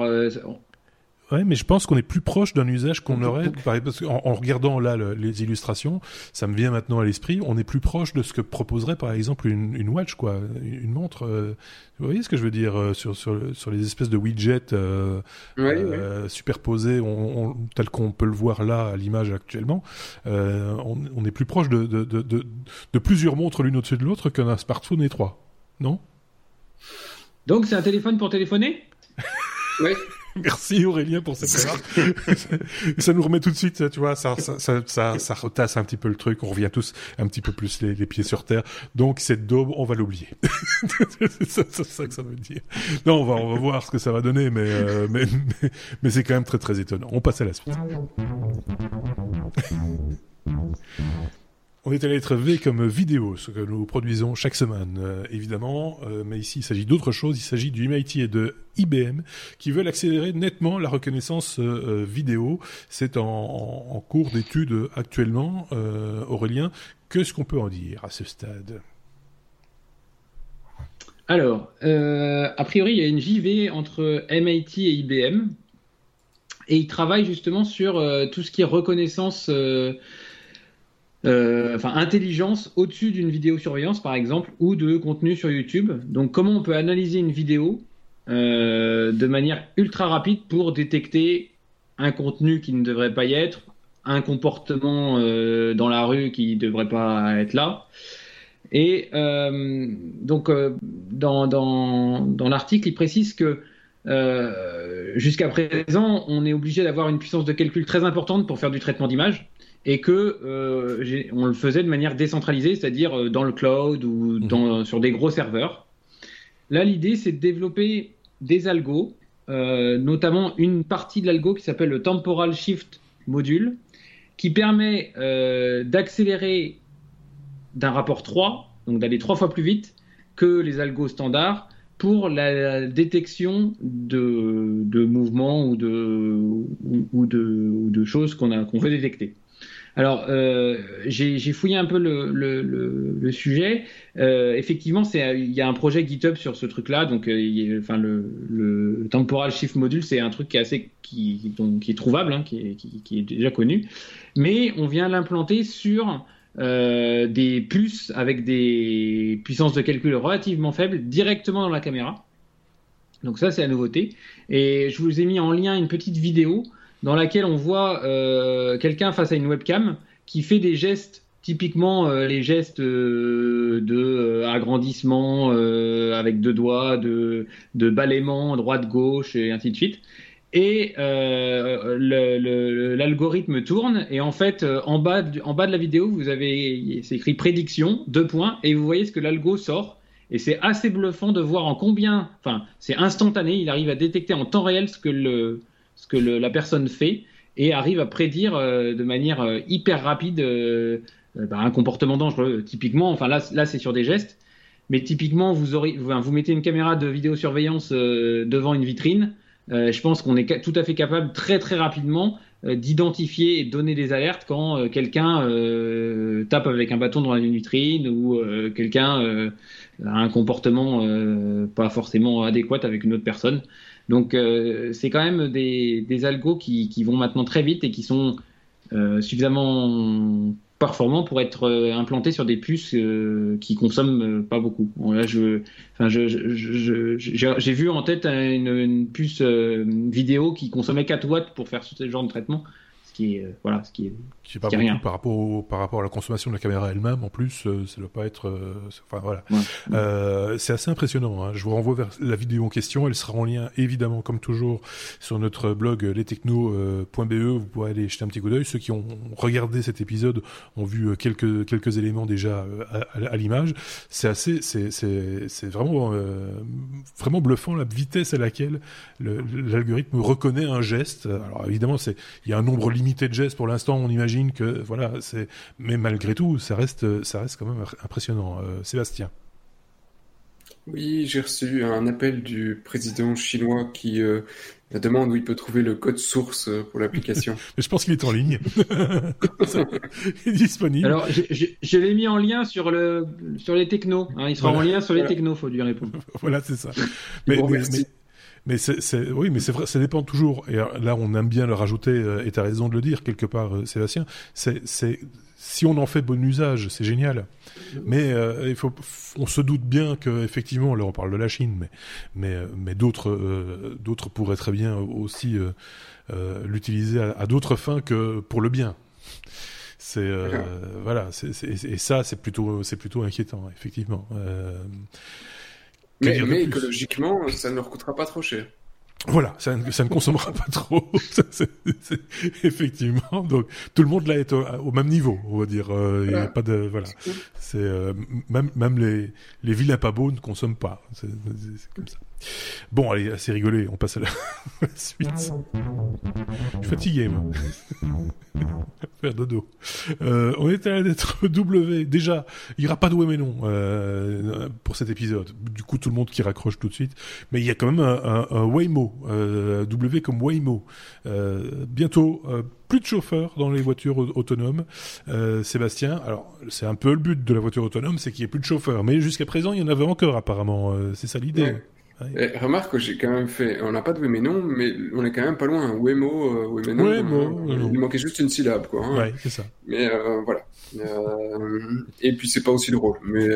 Ouais, mais je pense qu'on est plus proche d'un usage qu'on aurait, parce qu'en en regardant là les illustrations, ça me vient maintenant à l'esprit, on est plus proche de ce que proposerait par exemple une, une watch, quoi, une montre. Euh, vous voyez ce que je veux dire euh, sur, sur, sur les espèces de widgets euh, euh superposés, on, on, tel qu'on peut le voir là à l'image actuellement, on, on, est plus proche de, de, de, de, de plusieurs montres l'une au-dessus de l'autre qu'un smartphone étroit, non? Donc c'est un téléphone pour téléphoner? Oui. Merci Aurélien pour cette ça nous remet tout de suite, tu vois, ça, ça, ça, ça, ça retasse un petit peu le truc, on revient tous un petit peu plus les, les pieds sur terre. Donc cette daube, on va l'oublier. c'est ça que ça veut dire. Non, on va, on va voir ce que ça va donner, mais, euh, mais, mais, mais c'est quand même très très étonnant. On passe à la suite. On est à la V comme vidéo, ce que nous produisons chaque semaine, euh, évidemment. Euh, mais ici, il s'agit d'autre chose. Il s'agit du MIT et de IBM qui veulent accélérer nettement la reconnaissance euh, vidéo. C'est en, cours d'étude actuellement. Aurélien, qu'est-ce qu'on peut en dire à ce stade? Alors, a priori, il y a une JV entre MIT et IBM. Et ils travaillent justement sur tout ce qui est reconnaissance euh, enfin intelligence au-dessus d'une vidéosurveillance par exemple ou de contenu sur YouTube. Donc comment on peut analyser une vidéo euh, de manière ultra rapide pour détecter un contenu qui ne devrait pas y être, un comportement euh, dans la rue qui ne devrait pas être là? Et euh, donc dans, dans, dans l'article, il précise que jusqu'à présent, on est obligé d'avoir une puissance de calcul très importante pour faire du traitement d'image et que euh, on le faisait de manière décentralisée, c'est-à-dire euh, dans le cloud ou mhm. dans, sur des gros serveurs. Là, l'idée, c'est de développer des algos, euh, notamment une partie de l'algo qui s'appelle le Temporal Shift Module, qui permet euh, d'accélérer d'un rapport 3, donc d'aller trois fois plus vite que les algos standards, pour la détection de, de mouvements ou de, ou, de, ou de choses qu'on qu'on veut détecter. Alors, euh, j'ai fouillé un peu le, sujet. Euh, effectivement, il y a un projet GitHub sur ce truc-là. Donc, euh, enfin, le, temporal shift module, c'est un truc qui est assez, qui, est trouvable, hein, qui, est, déjà connu. Mais on vient l'implanter sur des puces avec des puissances de calcul relativement faibles directement dans la caméra. Donc ça, c'est la nouveauté. Et je vous ai mis en lien une petite vidéo dans laquelle on voit euh, quelqu'un face à une webcam qui fait des gestes, typiquement euh, les gestes euh, de agrandissement avec deux doigts, de, de balayement droite-gauche et ainsi de suite. Et l'algorithme tourne et en fait en bas, en bas de la vidéo vous avez c'est écrit prédiction deux points et vous voyez ce que l'algo sort et c'est assez bluffant de voir en combien, enfin c'est instantané, il arrive à détecter en temps réel ce que le ce que la personne fait et arrive à prédire euh, de manière euh, hyper rapide euh, bah, un comportement dangereux. Typiquement, enfin là, là c'est sur des gestes, mais typiquement, vous, mettez une caméra de vidéosurveillance devant une vitrine. je pense qu'on est tout à fait capable très très rapidement d'identifier et de donner des alertes quand quelqu'un tape avec un bâton dans une vitrine ou quelqu'un a un comportement pas forcément adéquat avec une autre personne. Donc euh, c'est quand même des, algos qui, vont maintenant très vite et qui sont euh, suffisamment performants pour être euh, implantés sur des puces qui consomment pas beaucoup. là, j'ai vu en tête une, une puce vidéo qui consommait 4 watts pour faire ce genre de traitement, ce qui est voilà, ce qui est qui pas beaucoup par rapport par rapport à la consommation de la caméra elle-même. En plus, euh, ça doit pas être. Euh, enfin voilà, euh, c'est assez impressionnant. Hein. Je vous renvoie vers la vidéo en question. Elle sera en lien évidemment, comme toujours, sur notre blog lestechno.be. Vous pourrez aller jeter un petit coup d'œil. Ceux qui ont regardé cet épisode ont vu quelques quelques éléments déjà à, l'image. C'est assez, c'est c'est c'est vraiment vraiment bluffant la vitesse à laquelle l'algorithme reconnaît un geste. Alors évidemment, c'est il y a un nombre limité de gestes pour l'instant. On imagine que voilà, c'est mais malgré tout, ça reste ça reste quand même impressionnant. Euh, Sébastien. Oui, j'ai reçu un appel du président chinois qui euh, me demande où il peut trouver le code source euh, pour l'application. je pense qu'il est en ligne. il est disponible. Alors, je, l'ai mis en lien sur le sur les technos. Hein. il sera en lien sur les technos, faut lui répondre. voilà, c'est ça. mais, mais c'est, oui, mais c'est vrai, ça dépend toujours. Et là, on aime bien le rajouter, euh, et tu as raison de le dire quelque part, euh, Sébastien. C'est, si on en fait bon usage, c'est génial. Mais euh, il faut, on se doute bien que effectivement, là, on parle de la Chine, mais, mais, mais d'autres, d'autres pourraient très bien aussi l'utiliser à, à d'autres fins que pour le bien. C'est voilà, c'est, et ça, c'est plutôt, c'est plutôt inquiétant, effectivement. Mais, mais écologiquement, ça ne leur coûtera pas trop cher. Voilà, ça, ça, ne consommera pas trop. effectivement, donc tout le monde là est au, même niveau, on va dire. Euh, il y a pas de voilà. C'est euh, même même les les vilains pas beaux ne consomment pas. C'est comme ça. Bon, allez, assez rigolé, on passe à la, suite. Je suis fatigué, moi. Faire dodo. Euh, on est à la lettre W. Déjà, il n'y aura pas de oui mais non euh, pour cet épisode. Du coup, tout le monde qui raccroche tout de suite. Mais il y a quand même un, un, Waymo. Euh, w comme Waymo. Euh, bientôt, euh, plus de chauffeurs dans les voitures autonomes. Euh, Sébastien, alors c'est un peu le but de la voiture autonome, c'est qu'il n'y ait plus de chauffeurs. Mais jusqu'à présent, il y en avait encore apparemment. c'est ça l'idée. Eh, remarque que j'ai quand même fait, on n'a pas de oui mais non, mais on est quand même pas loin. Wemo, euh. Euh, il manquait juste une syllabe, quoi. Hein. Ouais, c'est ça. Mais euh, voilà. Euh, et puis c'est pas aussi drôle. Mais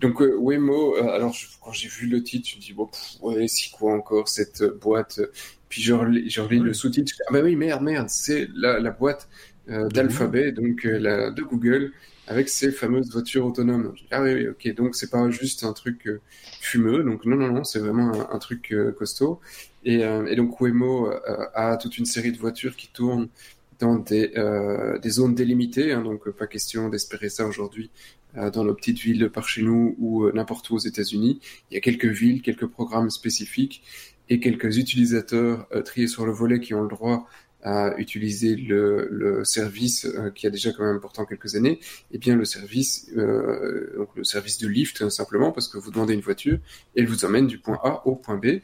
donc Wemo, alors quand j'ai vu le titre, je me dis bon, ouais, c'est quoi encore cette boîte? Puis je relis, je relis le sous-titre. Ah bah oui, merde, merde, c'est la, la boîte d'Alphabet, donc la de Google avec ces fameuses voitures autonomes. Ah oui, oui, ok, donc c'est pas juste un truc euh, fumeux, donc non, non, non, c'est vraiment un, truc euh, costaud. Et, euh, et, donc Waymo a toute une série de voitures qui tournent dans des, des zones délimitées, hein, donc pas question d'espérer ça aujourd'hui dans nos petites villes par chez nous ou n'importe où aux États-Unis. Il y a quelques villes, quelques programmes spécifiques et quelques utilisateurs triés sur le volet qui ont le droit à utiliser le, le service euh, qui a déjà quand même pourtant quelques années, eh bien le service, euh, donc le service de lift simplement parce que vous demandez une voiture et elle vous emmène du point A au point B.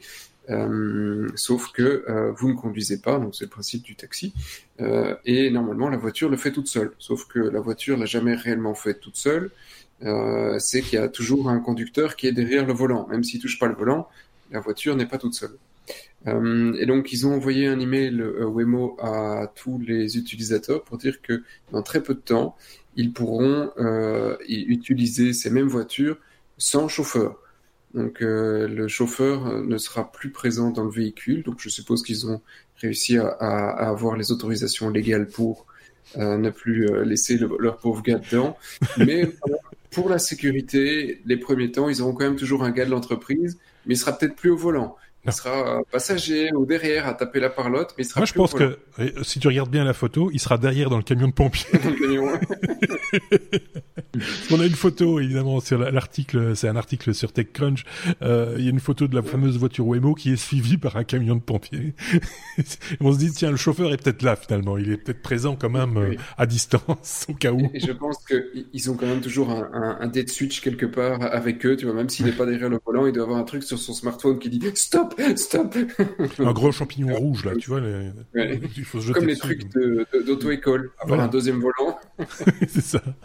Euh, sauf que euh, vous ne conduisez pas, donc c'est le principe du taxi. Euh, et normalement, la voiture le fait toute seule. Sauf que la voiture l'a jamais réellement fait toute seule. Euh, c'est qu'il y a toujours un conducteur qui est derrière le volant. Même s'il touche pas le volant, la voiture n'est pas toute seule. Euh, et donc, ils ont envoyé un email euh, Wemo à tous les utilisateurs pour dire que dans très peu de temps, ils pourront utiliser ces mêmes voitures sans chauffeur. Donc euh, le chauffeur euh, ne sera plus présent dans le véhicule. Donc je suppose qu'ils ont réussi à, à, avoir les autorisations légales pour euh, ne plus euh, laisser leur pauvre gars dedans. Mais pour la sécurité, les premiers temps, ils auront quand même toujours un gars de l'entreprise, mais il sera peut-être plus au volant. Il sera passager ou derrière à taper la parlotte, mais il sera Moi, je pense que si tu regardes bien la photo, il sera derrière dans le camion de pompiers. On a une photo, évidemment, sur l'article, c'est un article sur TechCrunch. Euh, il y a une photo de la fameuse voiture Waymo qui est suivie par un camion de pompiers. on se dit, tiens, le chauffeur est peut-être là, finalement. Il est peut-être présent quand même euh, à distance, au cas où. Et je pense qu'ils ont quand même toujours un, un, un dead switch quelque part avec eux, tu vois, même s'il n'est pas derrière le volant, il doit avoir un truc sur son smartphone qui dit stop, stop. un gros champignon rouge là, tu vois. Les... Il faut se Comme les trucs d'auto-école, avoir un deuxième volant. c'est ça. Scheiße.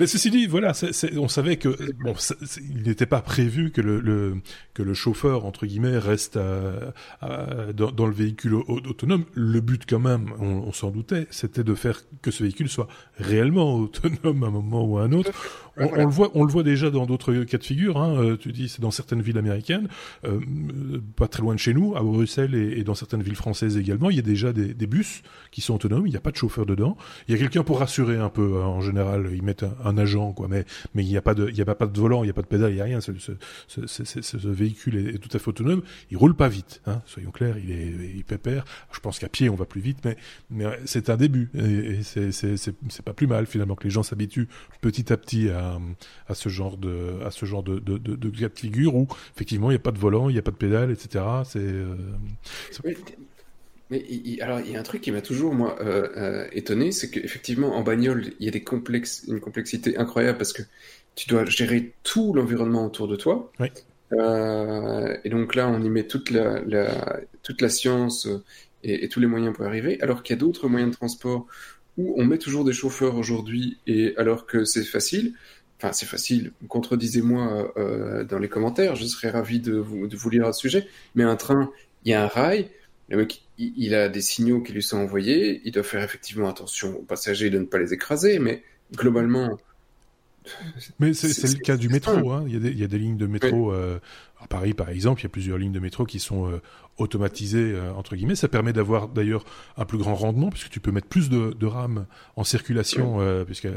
Mais ceci dit, voilà, on savait que bon, il n'était pas prévu que le, le, que le chauffeur entre guillemets reste à, à, dans, dans, le véhicule autonome. Le but, quand même, on, on s'en doutait, c'était de faire que ce véhicule soit réellement autonome à un moment ou à un autre. On, on, le voit, on le voit déjà dans d'autres cas de figure. Hein. Euh, tu dis, c'est dans certaines villes américaines, euh, pas très loin de chez nous, à Bruxelles et, et, dans certaines villes françaises également. Il y a déjà des, des bus qui sont autonomes. Il n'y a pas de chauffeur dedans. Il y a quelqu'un pour rassurer un peu. Hein. En général, ils mettent un, un agent, quoi. Mais mais il n'y a pas de, il y a pas de volant, il n'y a pas de pédale, il n'y a rien. Ce, véhicule est, tout à fait autonome. Il roule pas vite, hein. soyons clairs. Il est, il pépère. Je pense qu'à pied on va plus vite, mais c'est un début et, c'est pas plus mal finalement que les gens s'habituent petit à petit à, à ce genre de à ce genre de, de cas de figure où effectivement il n'y a pas de volant, il n'y a pas de pédale, etc. C'est euh, mais il, alors, il y a un truc qui m'a toujours moi euh, euh, étonné, c'est qu'effectivement en bagnole, il y a des complexes, une complexité incroyable parce que tu dois gérer tout l'environnement autour de toi. Oui. Euh, et donc là, on y met toute la, la toute la science et, et, tous les moyens pour y arriver, alors qu'il y a d'autres moyens de transport où on met toujours des chauffeurs aujourd'hui, et alors que c'est facile. Enfin, c'est facile. Contredisez-moi euh, dans les commentaires. Je serais ravi de vous, de vous lire à ce sujet. Mais un train, il y a un rail. Le mec, il a des signaux qui lui sont envoyés, il doit faire effectivement attention aux passagers de ne pas les écraser, mais globalement... Mais c'est le cas du métro, hein. il, y a des, il, y a des, lignes de métro, oui. euh, à Paris par exemple, il y a plusieurs lignes de métro qui sont euh, automatisées, euh, entre guillemets, ça permet d'avoir d'ailleurs un plus grand rendement, puisque tu peux mettre plus de, de RAM en circulation, oui. Euh, puisque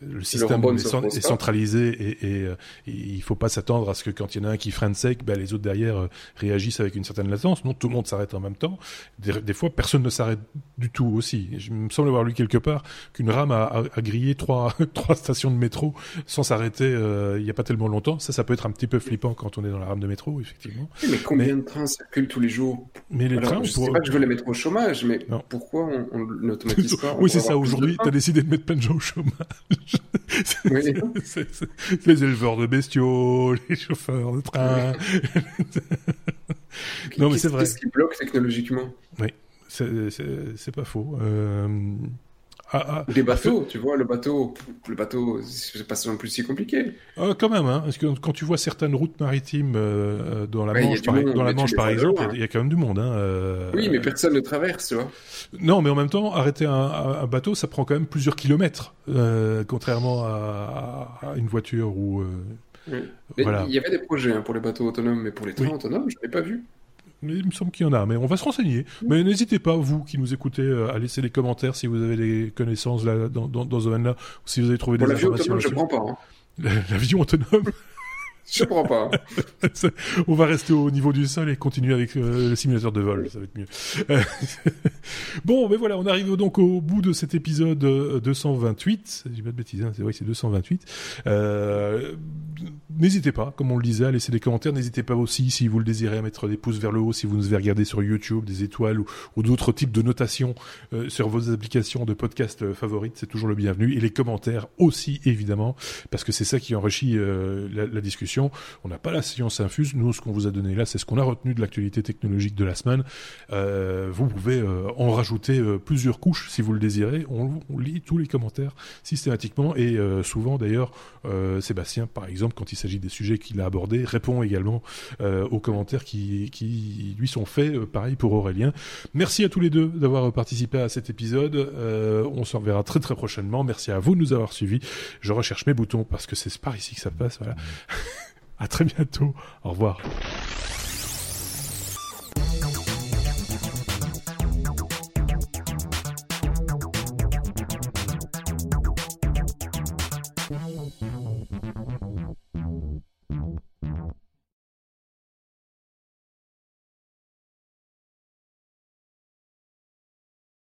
le système le est, est, centralisé et, et, et il faut pas s'attendre à ce que quand il y en a un qui freine sec, ben, les autres derrière euh, réagissent avec une certaine latence. Non, tout le monde s'arrête en même temps. Des, des, fois, personne ne s'arrête du tout aussi. Je me semble avoir lu quelque part qu'une rame a, a, a, grillé trois, trois stations de métro sans s'arrêter euh, il n'y a pas tellement longtemps. Ça, ça peut être un petit peu flippant quand on est dans la rame de métro, effectivement. Mais combien mais, de trains circulent tous les jours Mais les Alors, trains, je pour... sais pas que je veux les mettre au chômage, mais non. pourquoi on, n'automatise pas Oui, c'est ça. Aujourd'hui, tu as décidé de mettre plein de gens au chômage. Oui. les éleveurs de bestiaux, les chauffeurs de train. non, mais c'est vrai. Qu'est-ce qui bloque technologiquement? Oui, c'est pas faux. Euh... Ah, ah, des bateaux, tu vois, le bateau, le bateau, c'est pas non plus si compliqué. Euh, quand même, hein, parce que quand tu vois certaines routes maritimes euh, dans la ouais, Manche, par, monde, dans la Manche par exemple, il y, a quand même du monde. Hein, euh... Oui, mais personne ne traverse, tu vois. Non, mais en même temps, arrêter un, un bateau, ça prend quand même plusieurs kilomètres, euh, contrairement à, à, une voiture ou. Oui. Voilà. Il y avait des projets hein, pour les bateaux autonomes, mais pour les trains oui. autonomes, je l'ai pas vu. Il me semble qu'il y en a, mais on va se renseigner. Mais n'hésitez pas, vous qui nous écoutez, à laisser des commentaires si vous avez des connaissances là, dans, dans, dans ce domaine-là, ou si vous avez trouvé Pour des informations. Autonome, je prends pas. Hein. L'avion autonome? Je prends pas. on va rester au niveau du sol et continuer avec euh, le simulateur de vol, ça va être mieux. bon, mais voilà, on arrive donc au bout de cet épisode 228. J'ai pas de bêtises, hein, c'est vrai c'est 228. Euh, n'hésitez pas, comme on le disait, à laisser des commentaires. N'hésitez pas aussi, si vous le désirez, à mettre des pouces vers le haut, si vous nous avez regardé sur YouTube, des étoiles ou, d'autres types de notations euh, sur vos applications de podcast euh, favorites. C'est toujours le bienvenu. Et les commentaires aussi, évidemment, parce que c'est ça qui enrichit euh, la, la, discussion. On n'a pas la science infuse. Nous, ce qu'on vous a donné là, c'est ce qu'on a retenu de l'actualité technologique de la semaine. Euh, vous pouvez euh, en rajouter euh, plusieurs couches si vous le désirez. On, on, lit tous les commentaires systématiquement et souvent d'ailleurs Sébastien, par exemple, quand il s'agit des sujets qu'il a abordés, répond également aux commentaires qui, qui lui sont faits. pareil pour Aurélien. Merci à tous les deux d'avoir participé à cet épisode. on se reverra très très prochainement. Merci à vous de nous avoir suivis. Je recherche mes boutons parce que c'est par ici que ça passe. Voilà. à très bientôt. Au revoir.